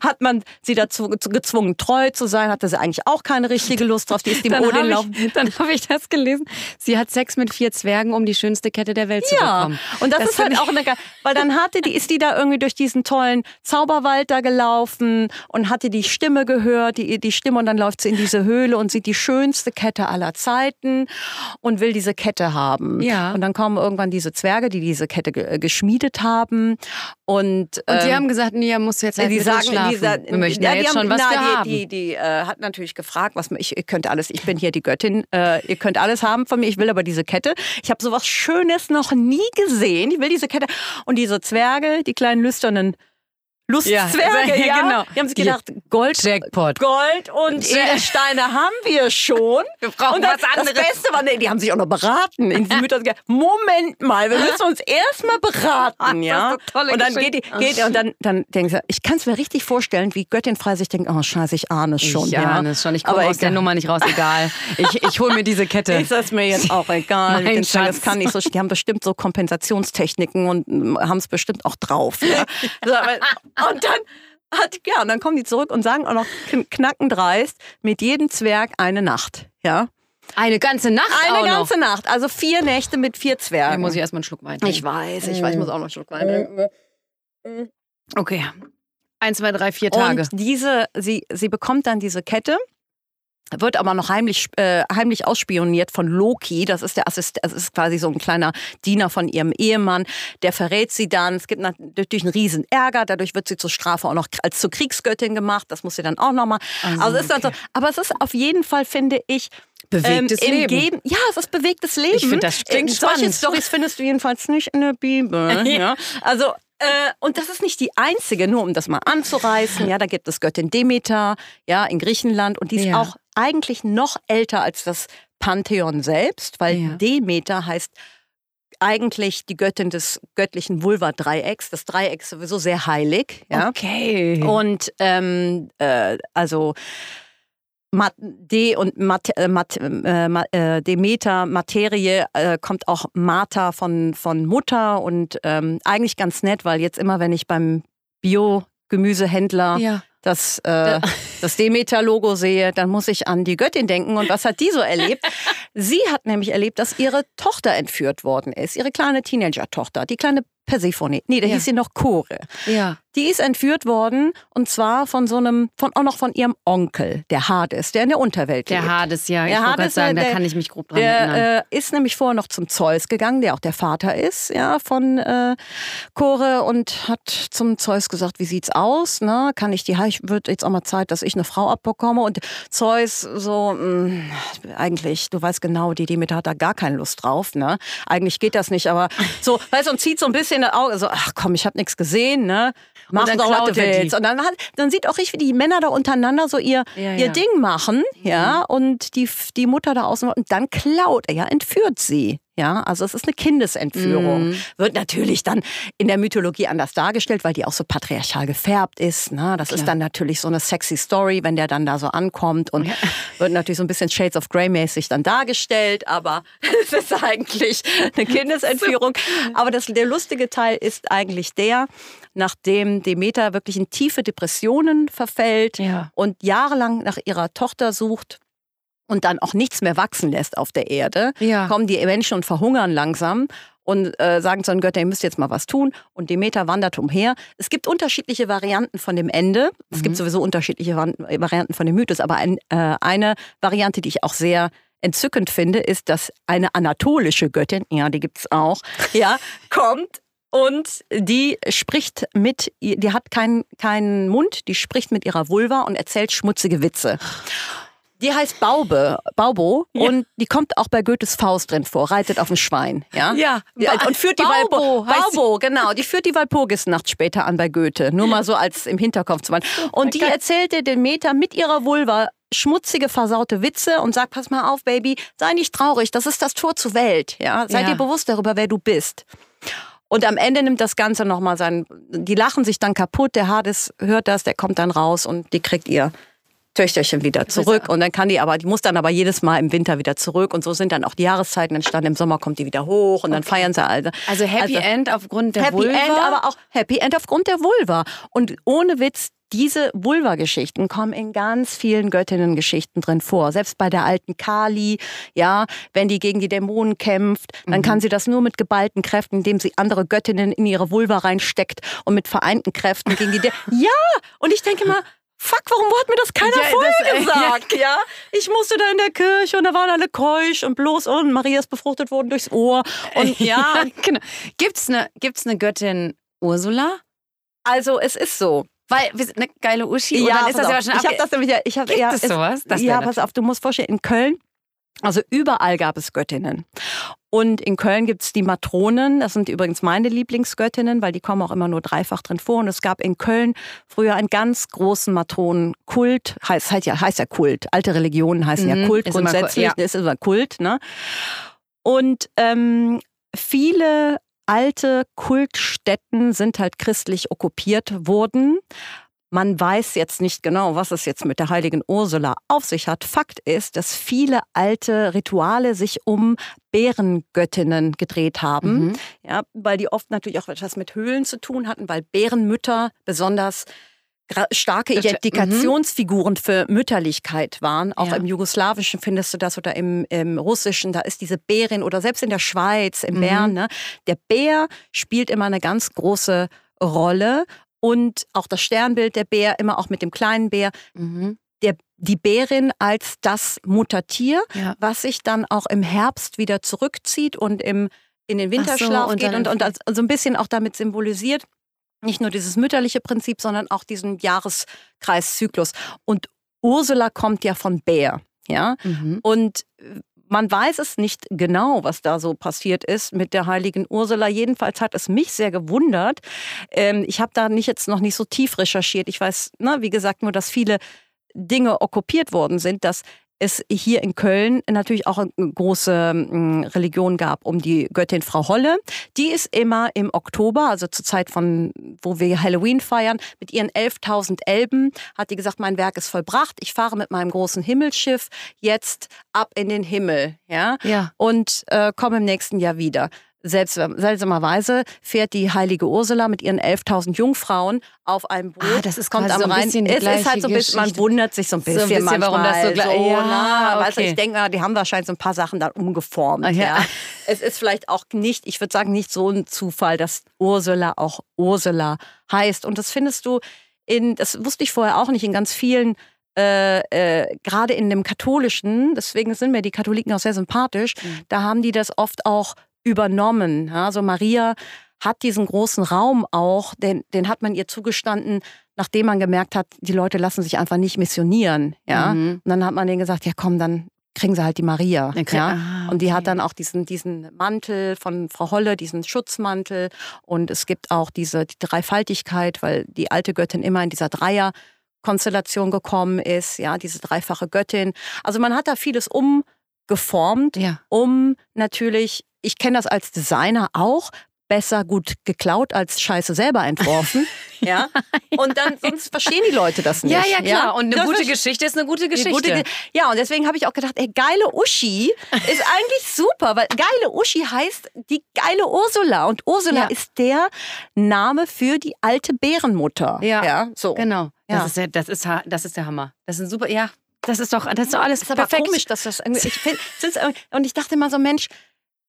Speaker 2: hat man sie dazu gezwungen, treu zu sein, hatte sie eigentlich auch keine richtige Lust drauf. Die ist dem
Speaker 1: dann
Speaker 2: Odin
Speaker 1: laufen. Dann habe ich das gelesen. Sie hat Sex mit vier Zwergen, um die schönste Kette der Welt ja. zu bekommen.
Speaker 2: Und das, das ist halt auch eine, weil dann hatte die, ist die da irgendwie durch diesen tollen Zauberwald da gelaufen und hatte die Stimme gehört, die, die Stimme und dann läuft sie in diese Höhle und sieht die schönste Kette aller Zeiten und will diese Kette haben.
Speaker 1: Ja.
Speaker 2: Und dann kommen irgendwann diese Zwerge, die diese Kette ge geschmiedet haben und,
Speaker 1: und die ähm, haben gesagt, nee, muss jetzt halt
Speaker 2: die sagen, schlafen.
Speaker 1: Dieser, wir möchten ja, ja jetzt haben, schon was na,
Speaker 2: die,
Speaker 1: haben.
Speaker 2: Die, die, die äh, hat natürlich gefragt, was ich, ihr könnt alles, ich bin hier die Göttin, äh, ihr könnt alles haben von mir, ich will aber diese Kette. Ich habe sowas Schönes noch nie gesehen. Ich will diese Kette. Und diese Zwerge, die kleinen lüsternen Lustzwerge, ja, ja, genau. Die haben sich gedacht, Gold,
Speaker 1: Jackpot.
Speaker 2: Gold und Edelsteine haben wir schon.
Speaker 1: Wir brauchen
Speaker 2: und das,
Speaker 1: was anderes.
Speaker 2: Das Beste war, nee, die haben sich auch noch beraten. In Mütter Moment mal, wir müssen uns erstmal beraten, ja. Und dann geht die, geht und dann, dann denken sie, ich kann es mir richtig vorstellen, wie Göttin frei sich denkt, oh scheiße, ich ahne es schon.
Speaker 1: Ich
Speaker 2: ja.
Speaker 1: ahne es schon, ich komme aus der Nummer nicht raus, egal. Ich, ich hole mir diese Kette.
Speaker 2: Ist das mir jetzt auch egal.
Speaker 1: Mein Schatz.
Speaker 2: Das kann nicht so, die haben bestimmt so Kompensationstechniken und mm, haben es bestimmt auch drauf. Ja. Und dann hat, ja, und dann kommen die zurück und sagen auch noch knackendreist, mit jedem Zwerg eine Nacht. Ja.
Speaker 1: Eine ganze Nacht
Speaker 2: Eine ganze
Speaker 1: noch.
Speaker 2: Nacht, also vier Nächte mit vier Zwergen.
Speaker 1: Da muss ich erstmal einen Schluck Wein trinken.
Speaker 2: Ich weiß, ich weiß, ich muss auch noch einen Schluck Wein trinken.
Speaker 1: Okay. Eins, zwei, drei, vier Tage.
Speaker 2: Und diese, sie, sie bekommt dann diese Kette wird aber noch heimlich, äh, heimlich ausspioniert von Loki. Das ist der Assistent, das ist quasi so ein kleiner Diener von ihrem Ehemann. Der verrät sie dann. Es gibt natürlich einen riesen Ärger. Dadurch wird sie zur Strafe auch noch als zur Kriegsgöttin gemacht. Das muss sie dann auch nochmal. Also, also ist dann so. Aber es ist auf jeden Fall, finde ich,
Speaker 1: Bewegtes ähm, Leben.
Speaker 2: Geben, ja, es ist bewegtes Leben.
Speaker 1: Ich finde, das klingt äh,
Speaker 2: spannend. Solche Storys findest du jedenfalls nicht in der Bibel. ja. Also äh, und das ist nicht die einzige, nur um das mal anzureißen. Ja, da gibt es Göttin Demeter, ja, in Griechenland. Und die ist ja. auch eigentlich noch älter als das Pantheon selbst, weil ja. Demeter heißt eigentlich die Göttin des göttlichen Vulva-Dreiecks. Das Dreieck ist sowieso sehr heilig. Ja?
Speaker 1: Okay.
Speaker 2: Und ähm, äh, also Mat De und Mat äh, Mat äh, äh, Demeter, Materie, äh, kommt auch Martha von, von Mutter und ähm, eigentlich ganz nett, weil jetzt immer, wenn ich beim Bio-Gemüsehändler ja. Das, äh, das Demeter-Logo sehe, dann muss ich an die Göttin denken. Und was hat die so erlebt? Sie hat nämlich erlebt, dass ihre Tochter entführt worden ist, ihre kleine Teenager-Tochter, die kleine Persephone. Nee, da ja. hieß sie noch Chore.
Speaker 1: Ja.
Speaker 2: Die ist entführt worden und zwar von so einem, von, auch noch von ihrem Onkel, der Hades, der in der Unterwelt
Speaker 1: der
Speaker 2: lebt.
Speaker 1: Der Hades, ja.
Speaker 2: Der
Speaker 1: ich
Speaker 2: Hades,
Speaker 1: sagen,
Speaker 2: der,
Speaker 1: da kann ich mich grob dran
Speaker 2: der,
Speaker 1: erinnern.
Speaker 2: Der äh, ist nämlich vorher noch zum Zeus gegangen, der auch der Vater ist, ja, von äh, Chore und hat zum Zeus gesagt, wie sieht's aus? Ne? Kann ich die, ich würde jetzt auch mal Zeit, dass ich eine Frau abbekomme und Zeus so, mh, hm, eigentlich, du weißt genau, die Demeter hat da gar keine Lust drauf, ne? Eigentlich geht das nicht, aber so, weißt du, und zieht so ein bisschen das Auge, so, ach komm, ich habe nichts gesehen, ne? Mach
Speaker 1: und dann
Speaker 2: doch,
Speaker 1: was du
Speaker 2: willst. Und dann, hat, dann sieht auch richtig, wie die Männer da untereinander so ihr,
Speaker 1: ja,
Speaker 2: ihr
Speaker 1: ja.
Speaker 2: Ding machen, ja, und die, die Mutter da außen, und dann klaut er, ja, entführt sie. Ja, also es ist eine Kindesentführung.
Speaker 1: Mhm.
Speaker 2: Wird natürlich dann in der Mythologie anders dargestellt, weil die auch so patriarchal gefärbt ist. Ne? Das
Speaker 1: Klar.
Speaker 2: ist dann natürlich so eine sexy Story, wenn der dann da so ankommt und
Speaker 1: Ja.
Speaker 2: wird natürlich so ein bisschen Shades of Grey mäßig dann dargestellt, aber es ist eigentlich eine Kindesentführung. Aber das, der lustige Teil ist eigentlich der, nachdem Demeter wirklich in tiefe Depressionen verfällt
Speaker 1: Ja.
Speaker 2: und jahrelang nach ihrer Tochter sucht und dann auch nichts mehr wachsen lässt auf der Erde,
Speaker 1: Ja.
Speaker 2: kommen die Menschen und verhungern langsam und äh, sagen zu den Göttern, ihr müsst jetzt mal was tun. Und Demeter wandert umher. Es gibt unterschiedliche Varianten von dem Ende. Es
Speaker 1: Mhm.
Speaker 2: gibt sowieso unterschiedliche Varianten von dem Mythos. Aber ein, äh, eine Variante, die ich auch sehr entzückend finde, ist, dass eine anatolische Göttin, ja, die gibt's auch, ja, kommt und die spricht mit, die hat keinen keinen Mund, die spricht mit ihrer Vulva und erzählt schmutzige Witze. Die heißt Baube, Baubo ja. und die kommt auch bei Goethes Faust drin vor, reitet auf dem Schwein, ja?
Speaker 1: Ja.
Speaker 2: ja und führt die Baubo, Baubo, genau, die führt die Walpurgisnacht später an bei Goethe, nur mal so als im Hinterkopf zu machen. Und die erzählte den Meter mit ihrer Vulva schmutzige, versaute Witze und sagt, pass mal auf, Baby, sei nicht traurig, das ist das Tor zur Welt, ja? Sei ja. dir bewusst darüber, wer du bist. Und am Ende nimmt das Ganze nochmal sein, die lachen sich dann kaputt, der Hades hört das, der kommt dann raus und die kriegt ihr Töchterchen wieder zurück und dann kann die aber, die muss dann aber jedes Mal im Winter wieder zurück und so sind dann auch die Jahreszeiten entstanden. Im Sommer kommt die wieder hoch und dann okay. feiern sie alle.
Speaker 1: Also Happy also, End aufgrund der
Speaker 2: Happy
Speaker 1: Vulva?
Speaker 2: Happy End, aber auch Happy End aufgrund der Vulva. Und ohne Witz, diese Vulva-Geschichten kommen in ganz vielen Göttinnen-Geschichten drin vor. Selbst bei der alten Kali, ja, wenn die gegen die Dämonen kämpft, dann mhm. kann sie das nur mit geballten Kräften, indem sie andere Göttinnen in ihre Vulva reinsteckt und mit vereinten Kräften gegen die. Dämonen. ja, und ich denke mal, Fuck, warum hat mir das keiner ja, vorher das, äh, gesagt? Ja. ja. ich musste da in der Kirche und da waren alle keusch und bloß und Maria ist befruchtet worden durchs Ohr. Und ja, ja
Speaker 1: genau. Gibt's eine gibt's eine Göttin Ursula?
Speaker 2: Also es ist so.
Speaker 1: Weil eine geile Uschi.
Speaker 2: Ja, ist das ja schon ich habe das nämlich. Ich hab,
Speaker 1: Gibt
Speaker 2: ja,
Speaker 1: es sowas?
Speaker 2: Das ja, pass auf, du musst vorstellen, in Köln also überall gab es Göttinnen. Und in Köln gibt es die Matronen, das sind übrigens meine Lieblingsgöttinnen, weil die kommen auch immer nur dreifach drin vor. Und es gab in Köln früher einen ganz großen Matronenkult, heißt, heißt, ja, heißt ja Kult. Alte Religionen heißen mhm, ja Kult grundsätzlich, immer, ja. ist immer Kult. Ne? Und ähm, viele alte Kultstätten sind halt christlich okkupiert worden. Man weiß jetzt nicht genau, was es jetzt mit der heiligen Ursula auf sich hat. Fakt ist, dass viele alte Rituale sich um Bärengöttinnen gedreht haben, mhm. ja, weil die oft natürlich auch etwas mit Höhlen zu tun hatten, weil Bärenmütter besonders starke mhm. Identifikationsfiguren für Mütterlichkeit waren. Auch ja. im Jugoslawischen findest du das oder im, im, Russischen, da ist diese Bärin oder selbst in der Schweiz, im mhm. Bären. Ne? Der Bär spielt immer eine ganz große Rolle und auch das Sternbild der Bär, immer auch mit dem kleinen Bär. Mhm. Der, die Bärin als das Muttertier, ja. was sich dann auch im Herbst wieder zurückzieht und im, in den Winterschlaf so, und geht und, und, so ein bisschen auch damit symbolisiert, nicht nur dieses mütterliche Prinzip, sondern auch diesen Jahreskreiszyklus. Und Ursula kommt ja von Bär. Ja, mhm. und man weiß es nicht genau, was da so passiert ist mit der heiligen Ursula. Jedenfalls hat es mich sehr gewundert. Ähm, ich habe da nicht jetzt noch nicht so tief recherchiert. Ich weiß, na, wie gesagt, nur, dass viele Dinge okkupiert worden sind, dass es hier in Köln natürlich auch eine große hm, Religion gab um die Göttin Frau Holle. Die ist immer im Oktober, also zur Zeit von, wo wir Halloween feiern, mit ihren 11.000 Elben, hat die gesagt, mein Werk ist vollbracht. Ich fahre mit meinem großen Himmelsschiff jetzt ab in den Himmel, ja,
Speaker 1: ja.
Speaker 2: und äh, komme im nächsten Jahr wieder. Selbst, seltsamerweise fährt die heilige Ursula mit ihren 11.000 Jungfrauen auf einem Boot.
Speaker 1: Ah, das ist kommt so ein rein. bisschen die
Speaker 2: Es ist halt so ein bisschen, man wundert sich so ein bisschen, so ein bisschen manchmal.
Speaker 1: warum das so gleich so,
Speaker 2: ja, na, okay. weißt du, ich denke, die haben wahrscheinlich so ein paar Sachen dann umgeformt. Ja. ja. Es ist vielleicht auch nicht, ich würde sagen, nicht so ein Zufall, dass Ursula auch Ursula heißt. Und das findest du in, das wusste ich vorher auch nicht, in ganz vielen äh, äh, gerade in dem katholischen, deswegen sind mir die Katholiken auch sehr sympathisch, mhm. da haben die das oft auch übernommen. Also Maria hat diesen großen Raum auch, den, den hat man ihr zugestanden, nachdem man gemerkt hat, die Leute lassen sich einfach nicht missionieren. Ja? Mhm. Und dann hat man denen gesagt, ja komm, dann kriegen sie halt die Maria. Okay. Ja? Ah, okay. Und die hat dann auch diesen, diesen Mantel von Frau Holle, diesen Schutzmantel. Und es gibt auch diese die Dreifaltigkeit, weil die alte Göttin immer in dieser Dreierkonstellation gekommen ist, ja, diese dreifache Göttin. Also man hat da vieles umgeformt, ja. um natürlich ich kenne das als Designer auch, besser gut geklaut als Scheiße selber entworfen. ja. Und dann, sonst verstehen die Leute das nicht.
Speaker 1: Ja, ja, klar. Ja? Und eine das gute Geschichte ist eine gute Geschichte. Gute,
Speaker 2: ja, und deswegen habe ich auch gedacht, ey, geile Uschi ist eigentlich super, weil geile Uschi heißt die geile Ursula. Und Ursula ja. ist der Name für die alte Bärenmutter.
Speaker 1: Ja, ja so. Genau. Ja. Das, ist der, das, ist, das ist der Hammer. Das ist ein super, ja. Das ist doch, das ist doch alles das ist perfekt.
Speaker 2: Komisch, dass das irgendwie, ich find, und ich dachte immer so, Mensch,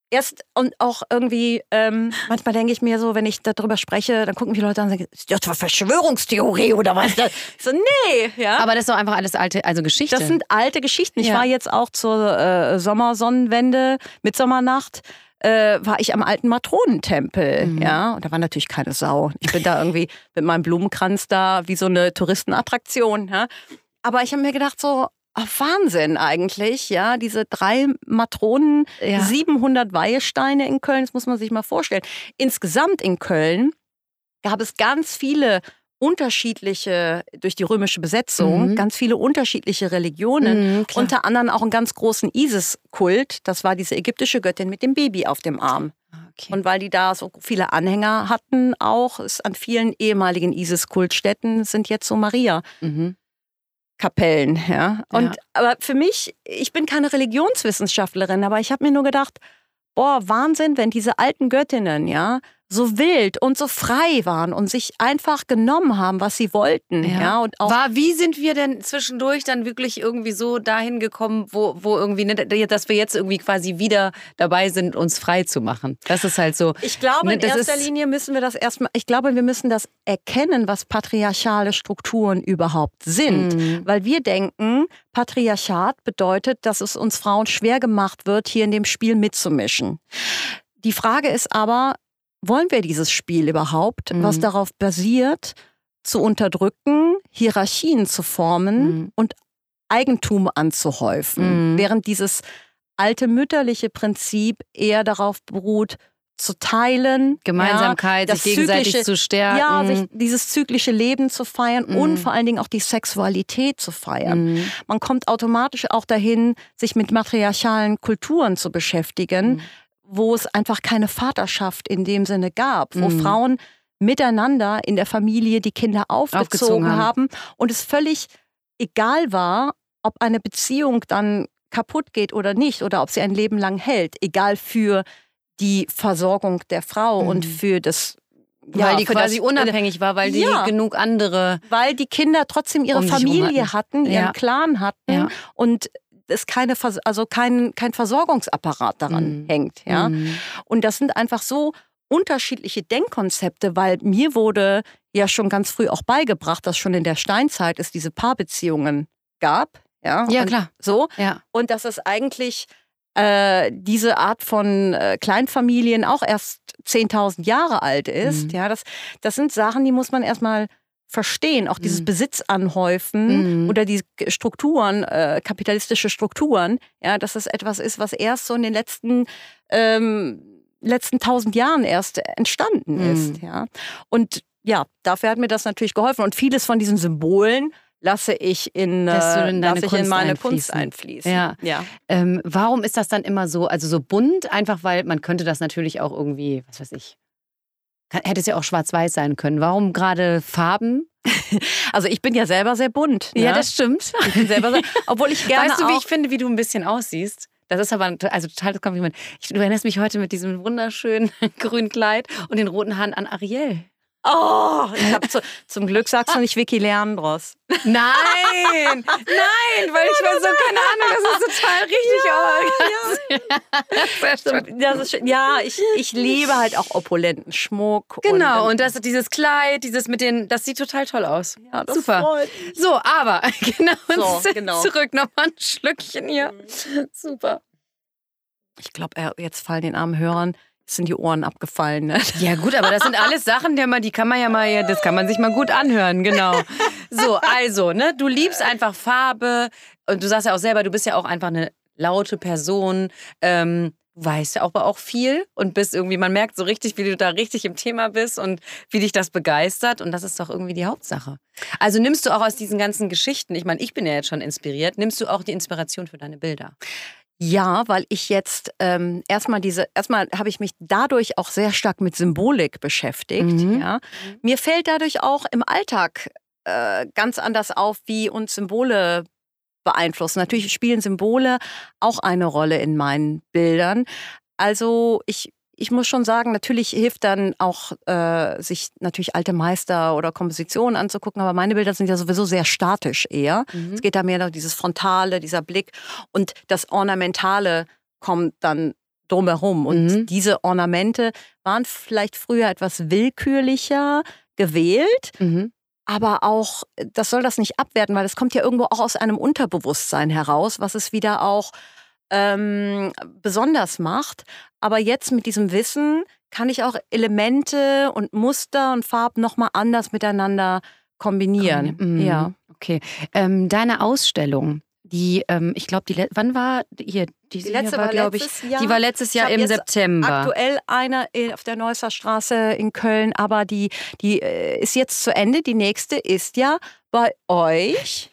Speaker 2: erst und auch irgendwie, ähm, manchmal denke ich mir so, wenn ich darüber spreche, dann gucken die Leute an und sagen, ist das Verschwörungstheorie oder was? so, nee. Ja.
Speaker 1: Aber das ist doch einfach alles alte, also Geschichte.
Speaker 2: Das sind alte Geschichten. Ich ja. war jetzt auch zur äh, Sommersonnenwende, Mitsommernacht. Äh, war ich am alten Matronentempel, mhm. ja, und da war natürlich keine Sau. Ich bin da irgendwie mit meinem Blumenkranz da wie so eine Touristenattraktion, ja. Aber ich habe mir gedacht so, Ach, Wahnsinn eigentlich, ja. Diese drei Matronen, ja. 700 Weihesteine in Köln, das muss man sich mal vorstellen. Insgesamt in Köln gab es ganz viele unterschiedliche, durch die römische Besetzung, mhm. ganz viele unterschiedliche Religionen, mhm, unter anderem auch einen ganz großen Isis-Kult. Das war diese ägyptische Göttin mit dem Baby auf dem Arm. Ah, okay. Und weil die da so viele Anhänger hatten, auch ist an vielen ehemaligen Isis-Kultstätten sind jetzt so Maria. Mhm. Kapellen, ja. Und ja. aber für mich, ich bin keine Religionswissenschaftlerin, aber ich habe mir nur gedacht, boah, Wahnsinn, wenn diese alten Göttinnen, ja, so wild und so frei waren und sich einfach genommen haben, was sie wollten. Ja. ja und
Speaker 1: auch War, wie sind wir denn zwischendurch dann wirklich irgendwie so dahin gekommen, wo, wo irgendwie, ne, dass wir jetzt irgendwie quasi wieder dabei sind, uns frei zu machen? Das ist halt so.
Speaker 2: Ich glaube, ne, in erster Linie müssen wir das erstmal, ich glaube, wir müssen das erkennen, was patriarchale Strukturen überhaupt sind. Mhm. Weil wir denken, Patriarchat bedeutet, dass es uns Frauen schwer gemacht wird, hier in dem Spiel mitzumischen. Die Frage ist aber, wollen wir dieses Spiel überhaupt, mhm. was darauf basiert, zu unterdrücken, Hierarchien zu formen mhm. und Eigentum anzuhäufen, mhm. während dieses alte mütterliche Prinzip eher darauf beruht, zu teilen,
Speaker 1: Gemeinsamkeit,
Speaker 2: ja,
Speaker 1: sich gegenseitig zu stärken.
Speaker 2: Ja, sich dieses zyklische Leben zu feiern mhm. und vor allen Dingen auch die Sexualität zu feiern. Mhm. Man kommt automatisch auch dahin, sich mit matriarchalen Kulturen zu beschäftigen, mhm wo es einfach keine Vaterschaft in dem Sinne gab, wo mhm. Frauen miteinander in der Familie die Kinder aufgezogen, aufgezogen haben. haben und es völlig egal war, ob eine Beziehung dann kaputt geht oder nicht oder ob sie ein Leben lang hält, egal für die Versorgung der Frau mhm. und für das
Speaker 1: ja, weil die quasi das, unabhängig war, weil die ja, genug andere.
Speaker 2: Weil die Kinder trotzdem ihre um Familie hatten, ihren ja. Clan hatten ja. und es keine, also kein, kein Versorgungsapparat daran mhm. hängt. Ja? Mhm. Und das sind einfach so unterschiedliche Denkkonzepte, weil mir wurde ja schon ganz früh auch beigebracht, dass schon in der Steinzeit es diese Paarbeziehungen gab. Ja,
Speaker 1: ja klar.
Speaker 2: So.
Speaker 1: Ja.
Speaker 2: Und dass es eigentlich äh, diese Art von äh, Kleinfamilien auch erst 10.000 Jahre alt ist. Mhm. Ja, das, das sind Sachen, die muss man erstmal verstehen, auch dieses mhm. Besitzanhäufen mhm. oder die Strukturen, äh, kapitalistische Strukturen, ja, dass es etwas ist, was erst so in den letzten ähm, letzten tausend Jahren erst entstanden mhm. ist, ja. Und ja, dafür hat mir das natürlich geholfen und vieles von diesen Symbolen lasse ich in, äh, in, lasse ich in meine einfließen. Kunst einfließen.
Speaker 1: Ja. ja. Ähm, warum ist das dann immer so, also so bunt? Einfach weil man könnte das natürlich auch irgendwie, was weiß ich, Hätte es ja auch schwarz-weiß sein können. Warum gerade Farben?
Speaker 2: Also ich bin ja selber sehr bunt.
Speaker 1: Ne? Ja, das stimmt.
Speaker 2: Ich bin selber sehr, obwohl ich gerne
Speaker 1: Weißt du, wie ich finde, wie du ein bisschen aussiehst? Das ist aber ein also totales Kompliment. Ich, du erinnerst mich heute mit diesem wunderschönen grünen Kleid und den roten Haaren an Ariel.
Speaker 2: Oh, ich hab zu, zum Glück sagst du nicht Vicky Leandros.
Speaker 1: Nein, nein, weil ich war so, keine Ahnung, das ist total richtig.
Speaker 2: Ja, ja. Das ist, ja ich, ich liebe halt auch opulenten Schmuck.
Speaker 1: Genau, und, und das, dieses Kleid, dieses mit den, das sieht total toll aus. Ja, das Super. Freut. So, aber genau, so, genau. zurück nochmal ein Schlückchen hier. Mhm. Super.
Speaker 2: Ich glaube, jetzt fallen den armen Hörern sind die Ohren abgefallen. Ne?
Speaker 1: Ja gut, aber das sind alles Sachen, die, man, die kann man ja mal, das kann man sich mal gut anhören, genau. So, also, ne, du liebst einfach Farbe und du sagst ja auch selber, du bist ja auch einfach eine laute Person. Ähm, weißt ja aber auch viel und bist irgendwie, man merkt so richtig, wie du da richtig im Thema bist und wie dich das begeistert und das ist doch irgendwie die Hauptsache. Also nimmst du auch aus diesen ganzen Geschichten, ich meine, ich bin ja jetzt schon inspiriert, nimmst du auch die Inspiration für deine Bilder?
Speaker 2: Ja, weil ich jetzt ähm, erstmal diese, erstmal habe ich mich dadurch auch sehr stark mit Symbolik beschäftigt. Mhm. Ja. Mir fällt dadurch auch im Alltag äh, ganz anders auf, wie uns Symbole beeinflussen. Natürlich spielen Symbole auch eine Rolle in meinen Bildern. Also ich ich muss schon sagen, natürlich hilft dann auch, äh, sich natürlich alte Meister oder Kompositionen anzugucken, aber meine Bilder sind ja sowieso sehr statisch eher. Mhm. Es geht da mehr um dieses Frontale, dieser Blick und das Ornamentale kommt dann drumherum. Und mhm. diese Ornamente waren vielleicht früher etwas willkürlicher gewählt. Mhm. Aber auch, das soll das nicht abwerten, weil es kommt ja irgendwo auch aus einem Unterbewusstsein heraus, was es wieder auch ähm, besonders macht. Aber jetzt mit diesem Wissen kann ich auch Elemente und Muster und Farben nochmal anders miteinander kombinieren.
Speaker 1: Mhm. Ja. Okay. Ähm, deine Ausstellung, die, ähm, ich glaube, die wann war hier?
Speaker 2: Die, die letzte war, glaube ich, Jahr.
Speaker 1: die war letztes Jahr im September.
Speaker 2: Aktuell eine auf der Neusser Straße in Köln, aber die, die äh, ist jetzt zu Ende. Die nächste ist ja bei euch.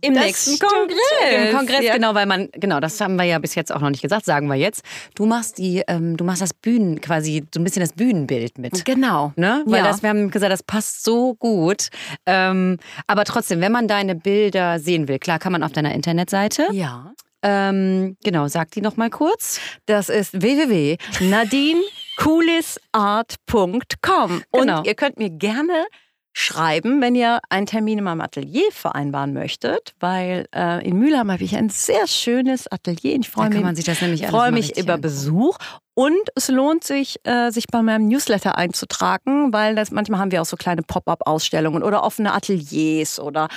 Speaker 2: Im das nächsten Kongress.
Speaker 1: Im Kongress, ja. genau, weil man, genau, das haben wir ja bis jetzt auch noch nicht gesagt, sagen wir jetzt. Du machst die, ähm, du machst das Bühnen, quasi so ein bisschen das Bühnenbild mit.
Speaker 2: Genau.
Speaker 1: Ne? Weil ja. das, wir haben gesagt, das passt so gut. Ähm, aber trotzdem, wenn man deine Bilder sehen will, klar kann man auf deiner Internetseite.
Speaker 2: Ja.
Speaker 1: Ähm, genau, sag die noch mal kurz.
Speaker 2: Das ist www.nadineCoolisArt.com. Genau. Und ihr könnt mir gerne schreiben, wenn ihr einen Termin in meinem Atelier vereinbaren möchtet, weil äh, in Mülheim habe ich ein sehr schönes Atelier. Ich freue mich, freue mich über Besuch. Und es lohnt sich, äh, sich bei meinem Newsletter einzutragen, weil das, manchmal haben wir auch so kleine Pop-up-Ausstellungen oder offene Ateliers oder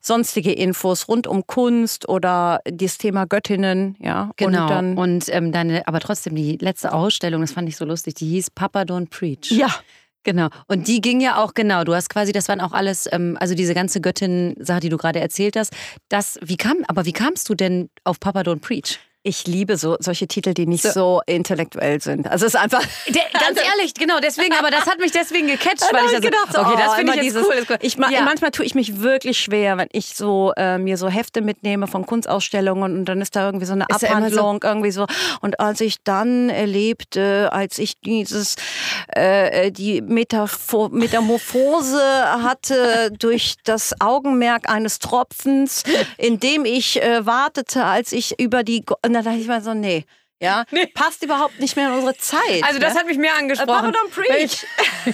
Speaker 2: sonstige Infos rund um Kunst oder das Thema Göttinnen, ja.
Speaker 1: Genau. Und, dann, und ähm, deine, aber trotzdem die letzte Ausstellung, das fand ich so lustig, die hieß Papa Don't Preach.
Speaker 2: Ja.
Speaker 1: Genau. Und die ging ja auch, genau, du hast quasi, das waren auch alles, ähm, also diese ganze Göttin-Sache, die du gerade erzählt hast. Das, wie kam, aber wie kamst du denn auf Papa Don't Preach?
Speaker 2: Ich liebe so solche Titel, die nicht so, so intellektuell sind. Also es ist einfach.
Speaker 1: Der, ganz ehrlich, genau, deswegen, aber das hat mich deswegen gecatcht, weil ich das gedacht so, okay, das oh, finde ich
Speaker 2: dieses, cool. Ich, ja. Manchmal tue ich mich wirklich schwer, wenn ich so äh, mir so Hefte mitnehme von Kunstausstellungen und dann ist da irgendwie so eine ist Abhandlung so? irgendwie so. Und als ich dann erlebte, als ich dieses äh, äh die Metaphor Metamorphose hatte durch das Augenmerk eines Tropfens, in dem ich äh, wartete, als ich über die und dann dachte ich mal so, nee. Ja, nee. passt überhaupt nicht mehr in unsere Zeit.
Speaker 1: Also das
Speaker 2: ne?
Speaker 1: hat mich mehr angesprochen.
Speaker 2: Papa don't preach.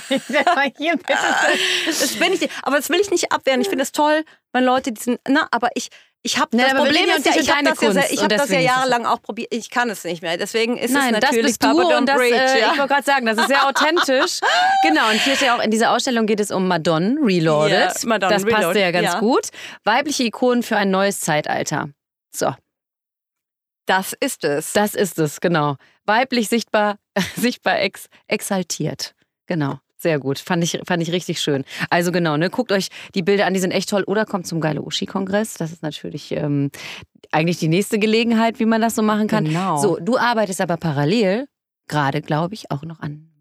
Speaker 2: das bin ich, aber das will ich nicht abwehren. Ich finde es toll, wenn Leute diesen, na, aber ich, ich habe
Speaker 1: das Problem ist ja,
Speaker 2: ich habe das, ja, ich hab das ja jahrelang auch probiert. Ich kann es nicht mehr. Deswegen ist Nein, es natürlich
Speaker 1: das bist
Speaker 2: Papa
Speaker 1: du und das, Preach, äh, ja. Ich wollte gerade sagen, das ist sehr authentisch. genau. Und hier ist ja auch in dieser Ausstellung geht es um Madonna Reloaded. Yeah, Madonna das passt ja ganz ja. gut. Weibliche Ikonen für ein neues Zeitalter. So.
Speaker 2: Das ist es.
Speaker 1: Das ist es, genau. Weiblich sichtbar, sichtbar ex, exaltiert. Genau. Sehr gut. Fand ich, fand ich richtig schön. Also genau, ne, guckt euch die Bilder an, die sind echt toll. Oder kommt zum Geile Uschi-Kongress. Das ist natürlich ähm, eigentlich die nächste Gelegenheit, wie man das so machen kann.
Speaker 2: Genau.
Speaker 1: So, du arbeitest aber parallel, gerade glaube ich, auch noch an.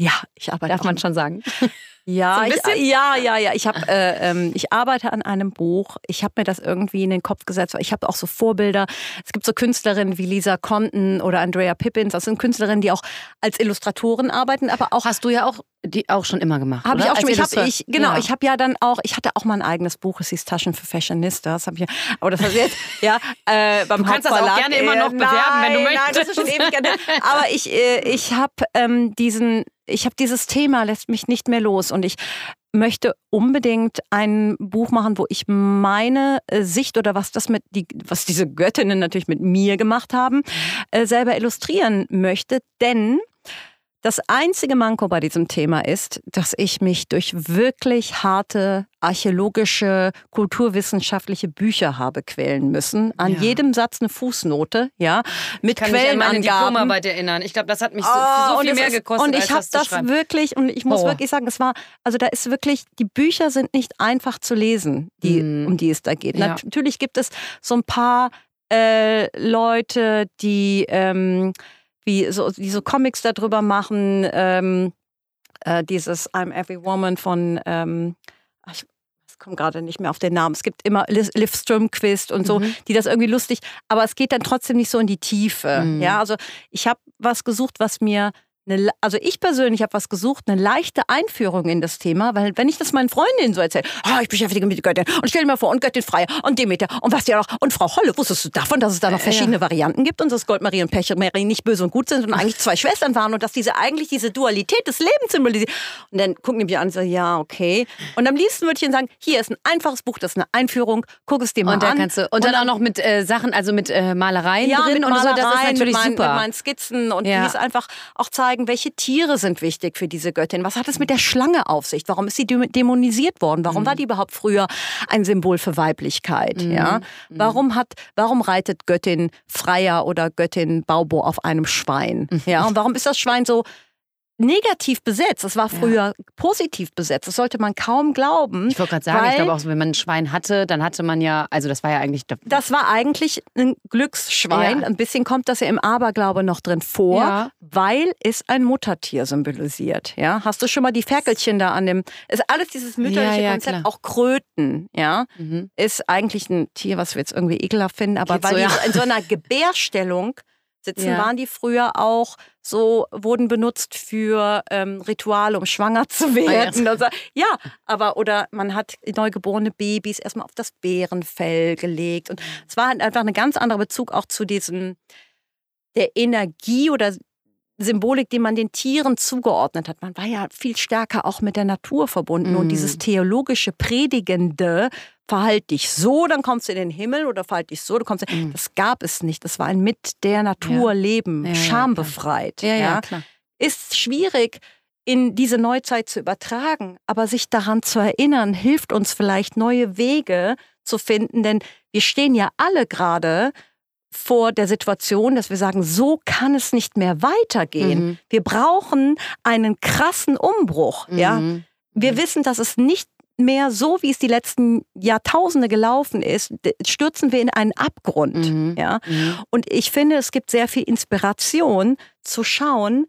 Speaker 2: Ja, ich arbeite.
Speaker 1: Darf man schon sagen.
Speaker 2: Ja, so ich, ja, ja, ja. Ich, hab, äh, ähm, ich arbeite an einem Buch. Ich habe mir das irgendwie in den Kopf gesetzt. Ich habe auch so Vorbilder. Es gibt so Künstlerinnen wie Lisa Conten oder Andrea Pippins. Das sind Künstlerinnen, die auch als Illustratoren arbeiten, aber auch.
Speaker 1: Hast du ja auch die auch schon immer gemacht.
Speaker 2: Habe ich auch schon. Ich hab, ich, genau, ja. ich habe ja dann auch, ich hatte auch mal ein eigenes Buch, es hieß Taschen für Fashionistas. Hab ich, aber das war jetzt, ja,
Speaker 1: äh, beim Du kannst das auch gerne immer noch bewerben, nein, wenn du möchtest. Nein, das ist schon ewig
Speaker 2: gerne. Aber ich, äh, ich habe ähm, diesen, ich habe dieses Thema lässt mich nicht mehr los und ich möchte unbedingt ein Buch machen, wo ich meine äh, Sicht oder was das mit die, was diese Göttinnen natürlich mit mir gemacht haben, äh, selber illustrieren möchte, denn das einzige Manko bei diesem Thema ist, dass ich mich durch wirklich harte archäologische, kulturwissenschaftliche Bücher habe quälen müssen. An ja. jedem Satz eine Fußnote, ja, mit ich kann Quellenangaben. Mich an meine
Speaker 1: erinnern. Ich glaube, das hat mich so, oh, so viel mehr
Speaker 2: ist,
Speaker 1: gekostet.
Speaker 2: Und ich habe das wirklich, und ich muss oh. wirklich sagen, es war, also da ist wirklich, die Bücher sind nicht einfach zu lesen, die, mm. um die es da geht. Ja. Natürlich gibt es so ein paar äh, Leute, die ähm, wie so, die so Comics darüber machen. Ähm, äh, dieses I'm Every Woman von, ähm, ich komme gerade nicht mehr auf den Namen. Es gibt immer Liv Strömquist und so, mhm. die das irgendwie lustig, aber es geht dann trotzdem nicht so in die Tiefe. Mhm. Ja, also ich habe was gesucht, was mir eine, also ich persönlich habe was gesucht, eine leichte Einführung in das Thema, weil wenn ich das meinen Freundinnen so erzähle, ah, ich beschäftige mich mit Göttin und stell dir mal vor, und Göttin Freie und Demeter und was ja noch, und Frau Holle, wusstest du davon, dass es da noch verschiedene ja. Varianten gibt und dass Goldmarie und Pechmarie nicht böse und gut sind und eigentlich zwei Schwestern waren und dass diese eigentlich diese Dualität des Lebens symbolisiert. Und dann gucken die mich an und sagen, ja, okay. Und am liebsten würde ich ihnen sagen, hier ist ein einfaches Buch, das ist eine Einführung, guck es dir mal
Speaker 1: und
Speaker 2: an.
Speaker 1: Kannst du, und, und dann, dann, auch noch mit äh, Sachen, also mit äh, Malereien ja, drin mit und Malereien, so, das ist natürlich
Speaker 2: mit
Speaker 1: meinen, super.
Speaker 2: Mit meinen Skizzen und ja. die es einfach auch zeigen, welche Tiere sind wichtig für diese Göttin. Was hat es mit der Schlange auf sich? Warum ist sie dämonisiert worden? Warum mhm. war die überhaupt früher ein Symbol für Weiblichkeit? Mhm. Ja? Mhm. Warum, hat, warum reitet Göttin Freier oder Göttin Baubo auf einem Schwein? Mhm. Ja? Und warum ist das Schwein so negativ besetzt. Es war früher ja. positiv besetzt. Das sollte man kaum glauben.
Speaker 1: Ich wollte gerade sagen, ich glaube auch, wenn man ein Schwein hatte, dann hatte man ja, also das war ja eigentlich.
Speaker 2: Das war eigentlich ein Glücksschwein. Ja. Ein bisschen kommt das ja im Aberglaube noch drin vor, ja. weil es ein Muttertier symbolisiert. Ja, hast du schon mal die Ferkelchen da an dem? Ist alles dieses mütterliche Konzept, klar. auch Kröten. Ja, mhm. ist eigentlich ein Tier, was wir jetzt irgendwie ekelhaft finden, aber Geht weil so, in so einer Gebärstellung sitzen, ja. waren die früher auch so, wurden benutzt für ähm, Rituale, um schwanger zu werden. Ah, ja. ja, aber oder man hat neugeborene Babys erstmal auf das Bärenfell gelegt. Und es war halt einfach ein ganz anderer Bezug auch zu diesem, der Energie oder Symbolik, die man den Tieren zugeordnet hat. Man war ja viel stärker auch mit der Natur verbunden. Mm. Und dieses theologische Predigende verhalt dich so, dann kommst du in den Himmel oder verhalt dich so, du kommst. Mhm. Das gab es nicht. Das war ein mit der Natur ja. leben, ja, schambefreit.
Speaker 1: Ja, ja, klar.
Speaker 2: Ist schwierig in diese Neuzeit zu übertragen, aber sich daran zu erinnern, hilft uns vielleicht neue Wege zu finden, denn wir stehen ja alle gerade vor der Situation, dass wir sagen, so kann es nicht mehr weitergehen. Mhm. Wir brauchen einen krassen Umbruch, mhm. ja. Wir mhm. wissen, dass es nicht mehr so, wie es die letzten Jahrtausende gelaufen ist, stürzen wir in einen Abgrund. Mhm. Ja? Mhm. Und ich finde, es gibt sehr viel Inspiration zu schauen,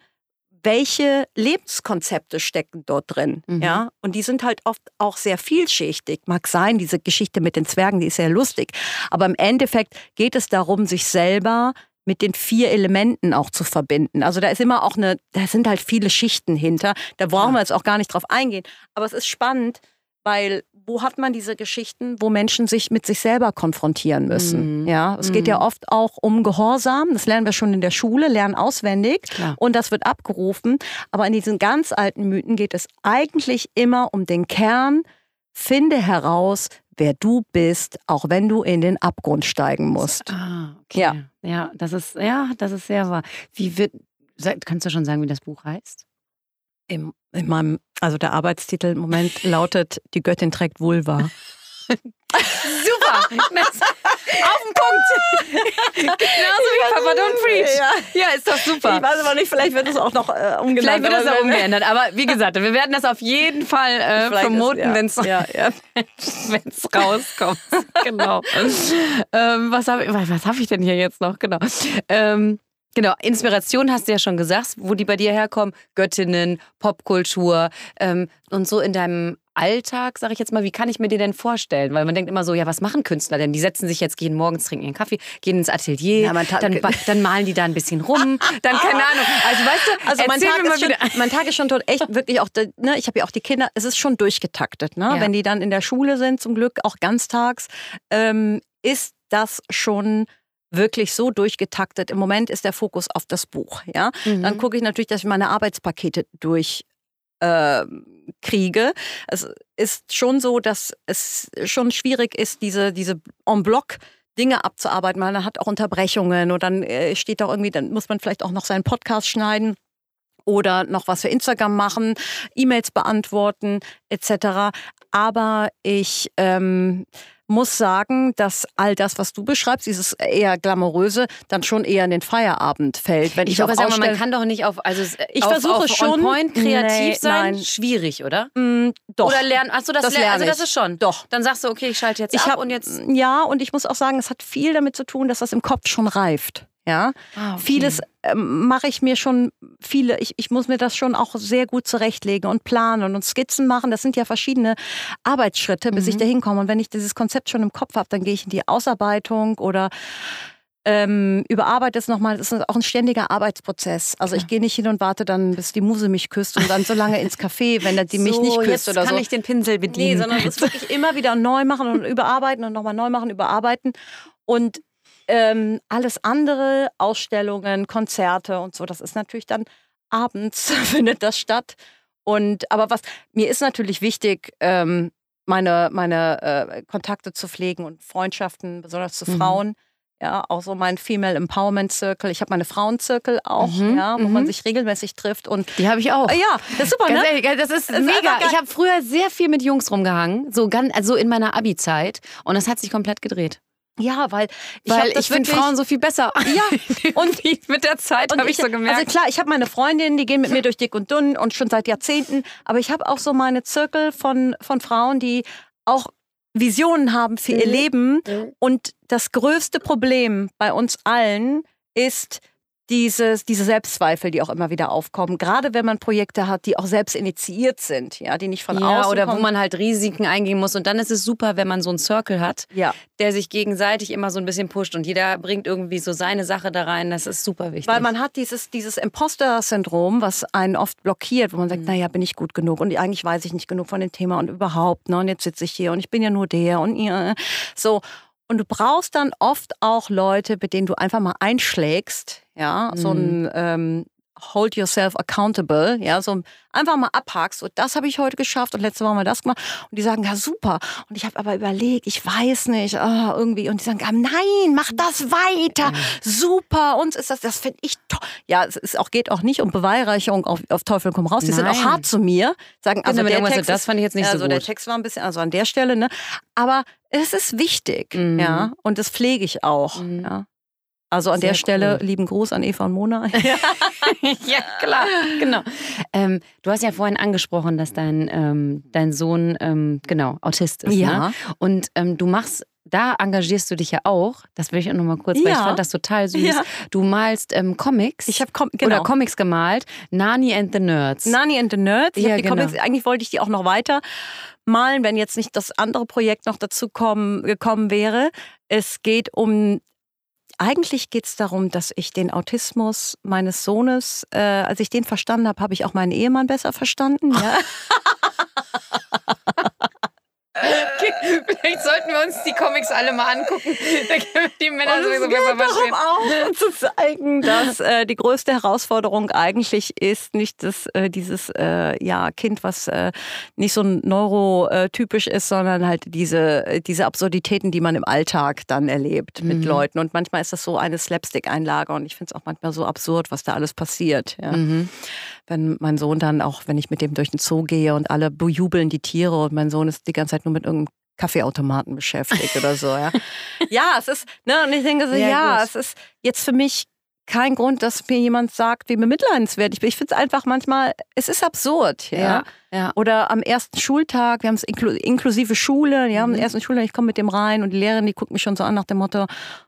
Speaker 2: welche Lebenskonzepte stecken dort drin. Mhm. Ja? Und die sind halt oft auch sehr vielschichtig. Mag sein, diese Geschichte mit den Zwergen, die ist sehr lustig. Aber im Endeffekt geht es darum, sich selber mit den vier Elementen auch zu verbinden. Also da ist immer auch eine, da sind halt viele Schichten hinter. Da brauchen wir jetzt auch gar nicht drauf eingehen. Aber es ist spannend, weil wo hat man diese Geschichten, wo Menschen sich mit sich selber konfrontieren müssen? Mhm. Ja, es geht ja mhm. oft auch um Gehorsam. Das lernen wir schon in der Schule, lernen auswendig Klar. und das wird abgerufen. Aber in diesen ganz alten Mythen geht es eigentlich immer um den Kern. Finde heraus, wer du bist, auch wenn du in den Abgrund steigen musst.
Speaker 1: Ah, okay. Ja, ja, das ist ja, das ist sehr wahr. Wie wird? Kannst du schon sagen, wie das Buch heißt?
Speaker 2: Im, in meinem, also der Arbeitstitel im Moment lautet Die Göttin trägt Vulva.
Speaker 1: Super! Auf den Punkt! Genauso wie Papa Don't Preach. Ja. ja. ist doch super.
Speaker 2: Ich weiß aber nicht, vielleicht wird es auch noch äh, umgeändert.
Speaker 1: Vielleicht wird es auch umgeändert. Aber wie gesagt, wir werden das auf jeden Fall äh, promoten, ja. wenn es ja, ja. rauskommt. genau. ähm, was habe was hab ich denn hier jetzt noch? Genau. Ähm, Genau, Inspiration hast du ja schon gesagt, wo die bei dir herkommen. Göttinnen, Popkultur ähm, und so in deinem Alltag, sage ich jetzt mal, wie kann ich mir dir denn vorstellen? Weil man denkt immer so, ja, was machen Künstler denn? Die setzen sich jetzt, gehen morgens, trinken ihren Kaffee, gehen ins Atelier, ja, dann, dann, malen die da ein bisschen rum, dann keine Ahnung. Also weißt du,
Speaker 2: also mein Tag, ist schon, mein Tag ist schon tot echt wirklich auch, ne, ich habe ja auch die Kinder, es ist schon durchgetaktet, ne? Ja. Wenn die dann in der Schule sind, zum Glück auch ganztags, ähm, ist das schon wirklich so durchgetaktet. Im Moment ist der Fokus auf das Buch. Ja? Mhm. Dann gucke ich natürlich, dass ich meine Arbeitspakete durch äh, kriege. Es ist schon so, dass es schon schwierig ist, diese, diese en bloc Dinge abzuarbeiten. Man hat auch Unterbrechungen und dann äh, steht da irgendwie, dann muss man vielleicht auch noch seinen Podcast schneiden oder noch was für Instagram machen, E-Mails beantworten etc. Aber ich ähm, muss sagen, dass all das, was du beschreibst, dieses eher glamouröse, dann schon eher in den Feierabend fällt.
Speaker 1: Wenn ich, ich auch sagen, man kann doch nicht auf, also
Speaker 2: ich auf, versuche auf schon
Speaker 1: point kreativ nee, sein, nein. schwierig, oder?
Speaker 2: Mm, doch.
Speaker 1: Oder lernen, achso, das, das lernen, also das ist schon.
Speaker 2: Doch.
Speaker 1: Dann sagst du, okay, ich schalte jetzt
Speaker 2: ich
Speaker 1: ab
Speaker 2: hab,
Speaker 1: und jetzt.
Speaker 2: Ja, und ich muss auch sagen, es hat viel damit zu tun, dass das im Kopf schon reift. Ja, ah, okay. vieles ähm, mache ich mir schon, viele, ich, ich muss mir das schon auch sehr gut zurechtlegen und planen und Skizzen machen. Das sind ja verschiedene Arbeitsschritte, bis mhm. ich da hinkomme. Und wenn ich dieses Konzept schon im Kopf habe, dann gehe ich in die Ausarbeitung oder ähm, überarbeite es nochmal. Das ist auch ein ständiger Arbeitsprozess. Also ich gehe nicht hin und warte dann, bis die Muse mich küsst und dann so lange ins Café, wenn die so, mich nicht küsst oder
Speaker 1: kann
Speaker 2: so.
Speaker 1: kann ich den Pinsel bedienen.
Speaker 2: Nee, sondern es wirklich immer wieder neu machen und überarbeiten und nochmal neu machen, überarbeiten. Und ähm, alles andere, Ausstellungen, Konzerte und so, das ist natürlich dann abends findet das statt. Und aber was mir ist natürlich wichtig, ähm, meine, meine äh, Kontakte zu pflegen und Freundschaften, besonders zu mhm. Frauen. Ja, auch so mein Female Empowerment Circle. Ich habe meine Frauenzirkel auch, mhm, ja, wo mhm. man sich regelmäßig trifft. Und
Speaker 1: die habe ich auch.
Speaker 2: Äh, ja, das ist super,
Speaker 1: ganz
Speaker 2: ne?
Speaker 1: Ehrlich, das ist das mega. Ist ich habe früher sehr viel mit Jungs rumgehangen, so ganz, also in meiner Abi-Zeit. Und das hat sich komplett gedreht.
Speaker 2: Ja, weil
Speaker 1: ich, weil ich finde Frauen so viel besser.
Speaker 2: Ja,
Speaker 1: und mit der Zeit habe ich, ich so gemerkt.
Speaker 2: Also klar, ich habe meine Freundinnen, die gehen mit mir durch dick und dünn und schon seit Jahrzehnten. Aber ich habe auch so meine Zirkel von, von Frauen, die auch Visionen haben für mhm. ihr Leben. Mhm. Und das größte Problem bei uns allen ist, dieses, diese Selbstzweifel, die auch immer wieder aufkommen. Gerade wenn man Projekte hat, die auch selbst initiiert sind, ja, die nicht von ja, außen
Speaker 1: oder
Speaker 2: kommen.
Speaker 1: wo man halt Risiken eingehen muss. Und dann ist es super, wenn man so einen Circle hat,
Speaker 2: ja.
Speaker 1: der sich gegenseitig immer so ein bisschen pusht und jeder bringt irgendwie so seine Sache da rein. Das ist super wichtig.
Speaker 2: Weil man hat dieses, dieses Imposter-Syndrom, was einen oft blockiert, wo man sagt, mhm. naja, bin ich gut genug und eigentlich weiß ich nicht genug von dem Thema und überhaupt, ne, und jetzt sitze ich hier und ich bin ja nur der und ihr. So. Und du brauchst dann oft auch Leute, mit denen du einfach mal einschlägst, ja, mhm. so ein ähm, Hold yourself accountable, ja, so einfach mal abhackst, so das habe ich heute geschafft und letzte Woche haben wir das gemacht und die sagen, ja super und ich habe aber überlegt, ich weiß nicht, oh, irgendwie und die sagen, ja, nein, mach das weiter, mhm. super, uns ist das, das finde ich toll. Ja, es ist auch, geht auch nicht um Beweihreichung auf, auf Teufel komm raus, die nein. sind auch hart zu mir, sagen,
Speaker 1: also genau, der Text, das fand ich jetzt nicht
Speaker 2: also
Speaker 1: so gut.
Speaker 2: der Text war ein bisschen, also an der Stelle, ne, aber es ist wichtig, mhm. ja, und das pflege ich auch, mhm. ja. Also an Sehr der Stelle cool. lieben Gruß an Eva und Mona.
Speaker 1: ja, klar, genau. Ähm, du hast ja vorhin angesprochen, dass dein, ähm, dein Sohn ähm, genau Autist ist.
Speaker 2: Ja.
Speaker 1: Ne? Und ähm, du machst da engagierst du dich ja auch. Das will ich auch noch mal kurz, ja. weil ich fand das total süß. Ja. Du malst ähm, Comics.
Speaker 2: Ich habe Com
Speaker 1: genau. oder Comics gemalt. Nani and the Nerds.
Speaker 2: Nani and the Nerds. Ich ja, die genau. Comics, eigentlich wollte ich die auch noch weiter malen, wenn jetzt nicht das andere Projekt noch dazu kommen, gekommen wäre. Es geht um eigentlich geht es darum, dass ich den Autismus meines Sohnes, äh, als ich den verstanden habe, habe ich auch meinen Ehemann besser verstanden. Ja.
Speaker 1: Vielleicht sollten wir uns die Comics alle mal angucken. Da können wir die Männer und sowieso besser verstehen.
Speaker 2: Auch, zu zeigen, dass äh, die größte Herausforderung eigentlich ist, nicht das, äh, dieses äh, ja, Kind, was äh, nicht so neurotypisch ist, sondern halt diese, diese Absurditäten, die man im Alltag dann erlebt mit mhm. Leuten. Und manchmal ist das so eine Slapstick-Einlage und ich finde es auch manchmal so absurd, was da alles passiert. Ja. Mhm. Wenn mein Sohn dann auch, wenn ich mit dem durch den Zoo gehe und alle bejubeln die Tiere und mein Sohn ist die ganze Zeit nur mit irgendeinem Kaffeeautomaten beschäftigt oder so. Ja, ja es ist, ne, und ich denke so, ja, ja es ist jetzt für mich kein Grund, dass mir jemand sagt, wie bemitleidenswert ich bin. Ich finde es einfach manchmal, es ist absurd. Ja? ja, ja. Oder am ersten Schultag, wir haben es inklu inklusive Schule, ja, mhm. am ersten Schultag, ich komme mit dem rein und die Lehrerin, die guckt mich schon so an nach dem Motto,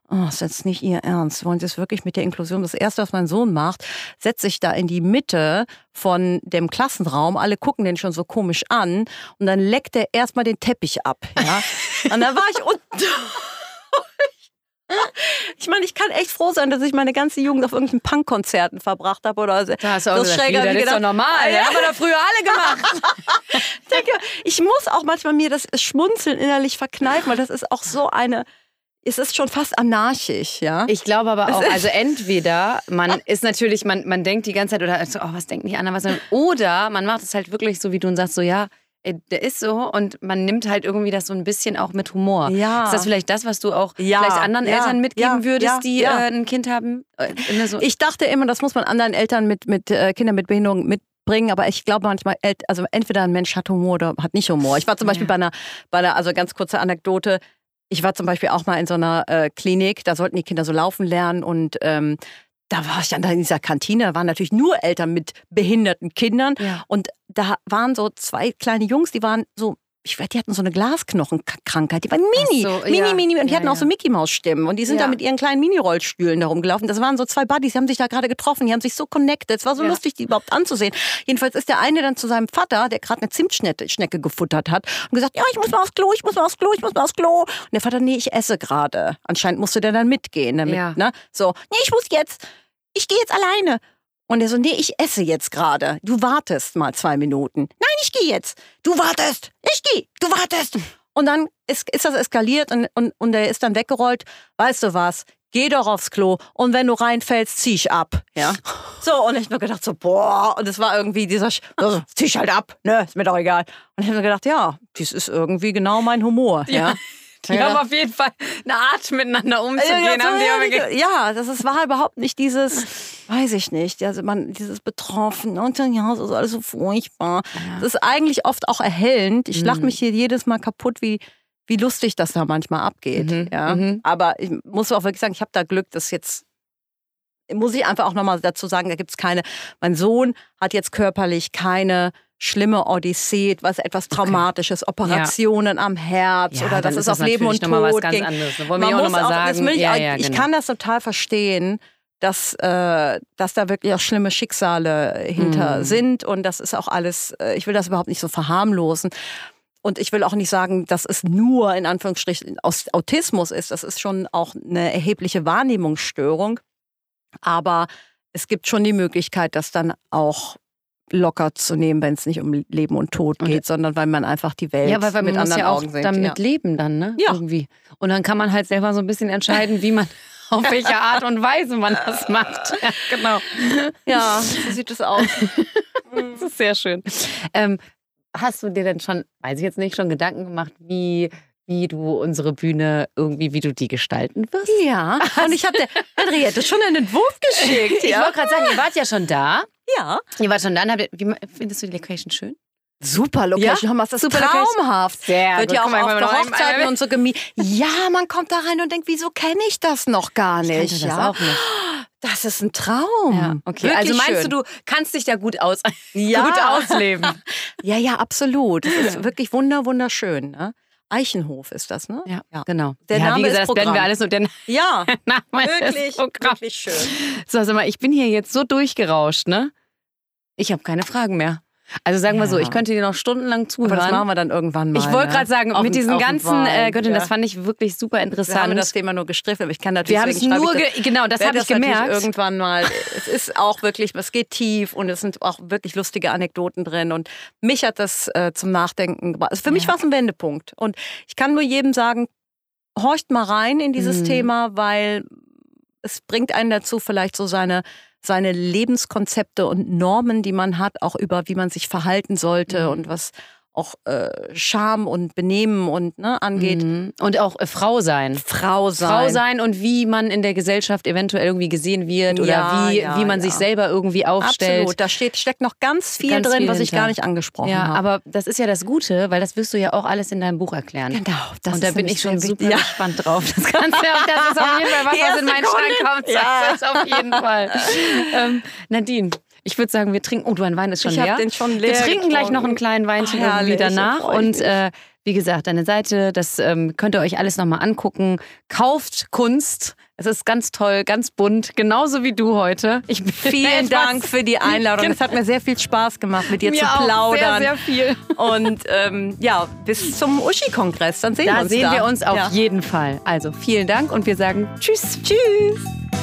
Speaker 2: oh, ist jetzt nicht ihr Ernst, wollen Sie es wirklich mit der Inklusion? Das Erste, was mein Sohn macht, setzt sich da in die Mitte von dem Klassenraum, alle gucken den schon so komisch an und dann leckt er erstmal den Teppich ab. Ja? und dann war ich unten. Ich meine, ich kann echt froh sein, dass ich meine ganze Jugend auf irgendwelchen Punkkonzerten verbracht habe oder so.
Speaker 1: Da hast du auch das ist doch normal. Ja, haben wir doch früher alle gemacht.
Speaker 2: ich denke, ich muss auch manchmal mir das Schmunzeln innerlich verkneifen, weil das ist auch so eine es ist schon fast anarchisch, ja.
Speaker 1: Ich glaube aber auch, also entweder man ist natürlich, man, man denkt die ganze Zeit oder so, oh, was denkt nicht an, was oder man macht es halt wirklich so, wie du und sagst, so ja, der ist so und man nimmt halt irgendwie das so ein bisschen auch mit Humor.
Speaker 2: Ja.
Speaker 1: Ist das vielleicht das, was du auch ja. vielleicht anderen ja. Eltern mitgeben ja. würdest, die äh, ein Kind haben?
Speaker 2: Äh, so. Ich dachte immer, das muss man anderen Eltern mit, mit äh, Kindern mit Behinderung mitbringen, aber ich glaube manchmal, also entweder ein Mensch hat Humor oder hat nicht Humor. Ich war zum Beispiel bei einer, bei einer, also ganz kurze Anekdote, ich war zum Beispiel auch mal in so einer äh, Klinik, da sollten die Kinder so laufen lernen und ähm, da war ich dann in dieser Kantine, da waren natürlich nur Eltern mit behinderten Kindern ja. und da waren so zwei kleine Jungs, die waren so ich weiß, die hatten so eine Glasknochenkrankheit. Die waren mini, so, mini, ja. mini. Und die ja, hatten auch so Mickey Maus Stimmen. Und die sind da mit ihren kleinen Mini-Rollstühlen da rumgelaufen. Das waren so zwei Buddies, die haben sich da gerade getroffen. Die haben sich so connected. Es war so lustig, die überhaupt anzusehen. Jedenfalls ist der eine dann zu seinem Vater, der gerade eine Zimtschnecke gefuttert hat, und gesagt, ja, ich muss mal aufs Klo, ich muss mal aufs Klo, ich muss mal aufs Klo. Und der Vater, nee, ich esse gerade. Anscheinend musste der dann mitgehen. Damit, ne? So, nee, ich muss jetzt. Ich gehe jetzt alleine. Und er so, nee, ich esse jetzt gerade. Du wartest mal zwei Minuten. Nein, ich gehe jetzt. Du wartest. Ich gehe. Du wartest. Und dann ist, ist das eskaliert und, und, und er ist dann weggerollt. Weißt du was? Geh doch aufs Klo und wenn du reinfällst, zieh ich ab. Ja. So, und ich habe mir gedacht, so, boah, und es war irgendwie dieser, also, zieh ich halt ab, ne, ist mir doch egal. Und ich habe mir gedacht, ja, das ist irgendwie genau mein Humor. Ja. ja.
Speaker 1: Die ja. haben auf jeden Fall eine Art, miteinander umzugehen. Ja,
Speaker 2: ja das ist, war überhaupt nicht dieses, weiß ich nicht, also man, dieses Betroffen und ja, das ist alles so furchtbar. Ja. Das ist eigentlich oft auch erhellend. Ich lache mhm. mich hier jedes Mal kaputt, wie wie lustig das da manchmal abgeht.
Speaker 1: Mhm,
Speaker 2: Ja.
Speaker 1: mhm.
Speaker 2: Aber ich muss auch wirklich sagen, ich habe da Glück, dass jetzt muss ich einfach auch nochmal dazu sagen, da gibt es keine, mein Sohn hat jetzt körperlich keine schlimme Odyssee, was etwas Traumatisches, Operationen am Herz
Speaker 1: Ja,
Speaker 2: oder das
Speaker 1: ist
Speaker 2: ist auf Leben und
Speaker 1: noch mal was
Speaker 2: Tod
Speaker 1: ganz anderes. Wollen wir auch noch
Speaker 2: muss
Speaker 1: mal
Speaker 2: auch, das
Speaker 1: sagen.
Speaker 2: ich,
Speaker 1: Ja, ja,
Speaker 2: ich
Speaker 1: genau.
Speaker 2: kann das total verstehen, dass, äh, dass da wirklich auch schlimme Schicksale hinter
Speaker 1: Mhm.
Speaker 2: sind und das ist auch alles, äh, ich will das überhaupt nicht so verharmlosen. Und ich will auch nicht sagen, dass es nur in Anführungsstrichen aus Autismus ist. Das ist schon auch eine erhebliche Wahrnehmungsstörung. Aber es gibt schon die Möglichkeit, das dann auch locker zu nehmen, wenn es nicht um Leben und Tod
Speaker 1: Und-
Speaker 2: geht, sondern weil man einfach die Welt
Speaker 1: Ja, weil, weil
Speaker 2: mit anderen
Speaker 1: ja auch
Speaker 2: Augen sieht.
Speaker 1: damit
Speaker 2: ja.
Speaker 1: leben dann, ne?
Speaker 2: Ja.
Speaker 1: Irgendwie. Und dann kann man halt selber so ein bisschen entscheiden, wie man, auf welche Art und Weise man das macht. Ja, genau.
Speaker 2: ja, so sieht es aus.
Speaker 1: Das ist sehr schön. Ähm, hast du dir denn schon, weiß ich jetzt nicht, schon Gedanken gemacht, wie, wie du unsere Bühne irgendwie, wie du die gestalten wirst?
Speaker 2: Ja, und ich habe der Henriette schon einen Entwurf geschickt.
Speaker 1: Ich
Speaker 2: ja.
Speaker 1: wollte gerade sagen, ihr wart ja schon da.
Speaker 2: Ja.
Speaker 1: Ihr wart schon da. und Habt ihr, wie, findest du die Location schön?
Speaker 2: Super Location. Mal, das ist
Speaker 1: Super Location.
Speaker 2: traumhaft.
Speaker 1: Sehr
Speaker 2: Wird
Speaker 1: gut.
Speaker 2: ja auch
Speaker 1: mal,
Speaker 2: auf der Hochzeiten
Speaker 1: einmal-
Speaker 2: und so gemietet. Ja, man kommt da rein und denkt, wieso kenne ich das noch gar
Speaker 1: Ich
Speaker 2: nicht?
Speaker 1: das
Speaker 2: ja?
Speaker 1: auch nicht.
Speaker 2: Das ist ein Traum.
Speaker 1: Ja, okay.
Speaker 2: Wirklich
Speaker 1: also meinst
Speaker 2: schön.
Speaker 1: du, du kannst dich da gut, aus,
Speaker 2: Ja.
Speaker 1: gut ausleben?
Speaker 2: Ja, ja, absolut. Das ist wirklich wunder, wunderschön. Ne? Eichenhof ist das, ne?
Speaker 1: Ja,
Speaker 2: Ja.
Speaker 1: genau.
Speaker 2: Der
Speaker 1: ja,
Speaker 2: Name
Speaker 1: wie gesagt,
Speaker 2: ist
Speaker 1: das blenden wir alles nur der
Speaker 2: Ja, wirklich, wirklich schön.
Speaker 1: So, sag mal, ich bin hier jetzt so durchgerauscht, ne? Ich habe keine Fragen mehr. Also sagen wir so,
Speaker 2: Ja.
Speaker 1: ich könnte dir noch stundenlang zuhören.
Speaker 2: Aber das machen wir dann irgendwann mal.
Speaker 1: ich wollte
Speaker 2: ne?
Speaker 1: gerade sagen,
Speaker 2: Auf
Speaker 1: mit diesen ganzen äh, Göttin,
Speaker 2: ja.
Speaker 1: das fand ich wirklich super
Speaker 2: Wir
Speaker 1: interessant.
Speaker 2: haben das Thema nur gestriffen, aber ich kann natürlich
Speaker 1: Wir haben es nur, ge genau, das habe ich
Speaker 2: natürlich
Speaker 1: gemerkt.
Speaker 2: irgendwann mal. Es ist auch wirklich, es geht tief und es sind auch wirklich lustige Anekdoten drin. Und mich hat das äh, zum Nachdenken gebracht. Also für mich
Speaker 1: Ja.
Speaker 2: war es ein Wendepunkt. Und ich kann nur jedem sagen, horcht mal rein in dieses
Speaker 1: Mhm.
Speaker 2: Thema, weil es bringt einen dazu, vielleicht so seine, seine Lebenskonzepte und Normen, die man hat, auch über wie man sich verhalten sollte
Speaker 1: Mhm.
Speaker 2: und was auch äh, Scham und Benehmen und ne, angeht.
Speaker 1: Mhm. Und auch äh, Frau sein.
Speaker 2: Frau sein.
Speaker 1: Frau sein und wie man in der Gesellschaft eventuell irgendwie gesehen wird oder
Speaker 2: Ja,
Speaker 1: wie,
Speaker 2: ja,
Speaker 1: wie man
Speaker 2: ja.
Speaker 1: sich selber irgendwie aufstellt.
Speaker 2: Absolut, da steht, steckt noch ganz viel
Speaker 1: Ganz
Speaker 2: drin,
Speaker 1: viel
Speaker 2: was ich
Speaker 1: hinter.
Speaker 2: gar nicht angesprochen
Speaker 1: Ja,
Speaker 2: habe.
Speaker 1: aber das ist ja das Gute, weil das wirst du ja auch alles in deinem Buch erklären.
Speaker 2: genau, das
Speaker 1: und da bin ich schon super.
Speaker 2: Ja.
Speaker 1: gespannt drauf. Das, kannst du, ja- das ist auf jeden Fall was, was in meinen Schrank kommt.
Speaker 2: Ja.
Speaker 1: Das ist auf jeden Fall. ähm, Nadine, ich würde sagen, wir trinken. Oh, du, Wein ist schon
Speaker 2: Ich
Speaker 1: leer.
Speaker 2: hab den schon
Speaker 1: wir
Speaker 2: leer
Speaker 1: trinken gleich noch einen
Speaker 2: getrunken.
Speaker 1: kleinen Weinchen
Speaker 2: Ach,
Speaker 1: irgendwie
Speaker 2: herrlich,
Speaker 1: danach.
Speaker 2: da freu ich
Speaker 1: Und äh, wie gesagt, deine Seite, das ähm, könnt ihr euch alles nochmal angucken. Kauft Kunst. Es ist ganz toll, ganz bunt, genauso wie du heute. Ich bin
Speaker 2: Vielen Dank für die Einladung. Es hat mir sehr viel Spaß gemacht, mit dir
Speaker 1: Mir
Speaker 2: zu
Speaker 1: auch
Speaker 2: plaudern.
Speaker 1: Sehr, sehr viel.
Speaker 2: Und ähm, ja, bis zum Uschi-Kongress. Dann sehen wir
Speaker 1: Da
Speaker 2: uns
Speaker 1: sehen
Speaker 2: da.
Speaker 1: wir uns auf
Speaker 2: Ja.
Speaker 1: jeden Fall. Also vielen Dank und wir sagen Tschüss.
Speaker 2: Tschüss.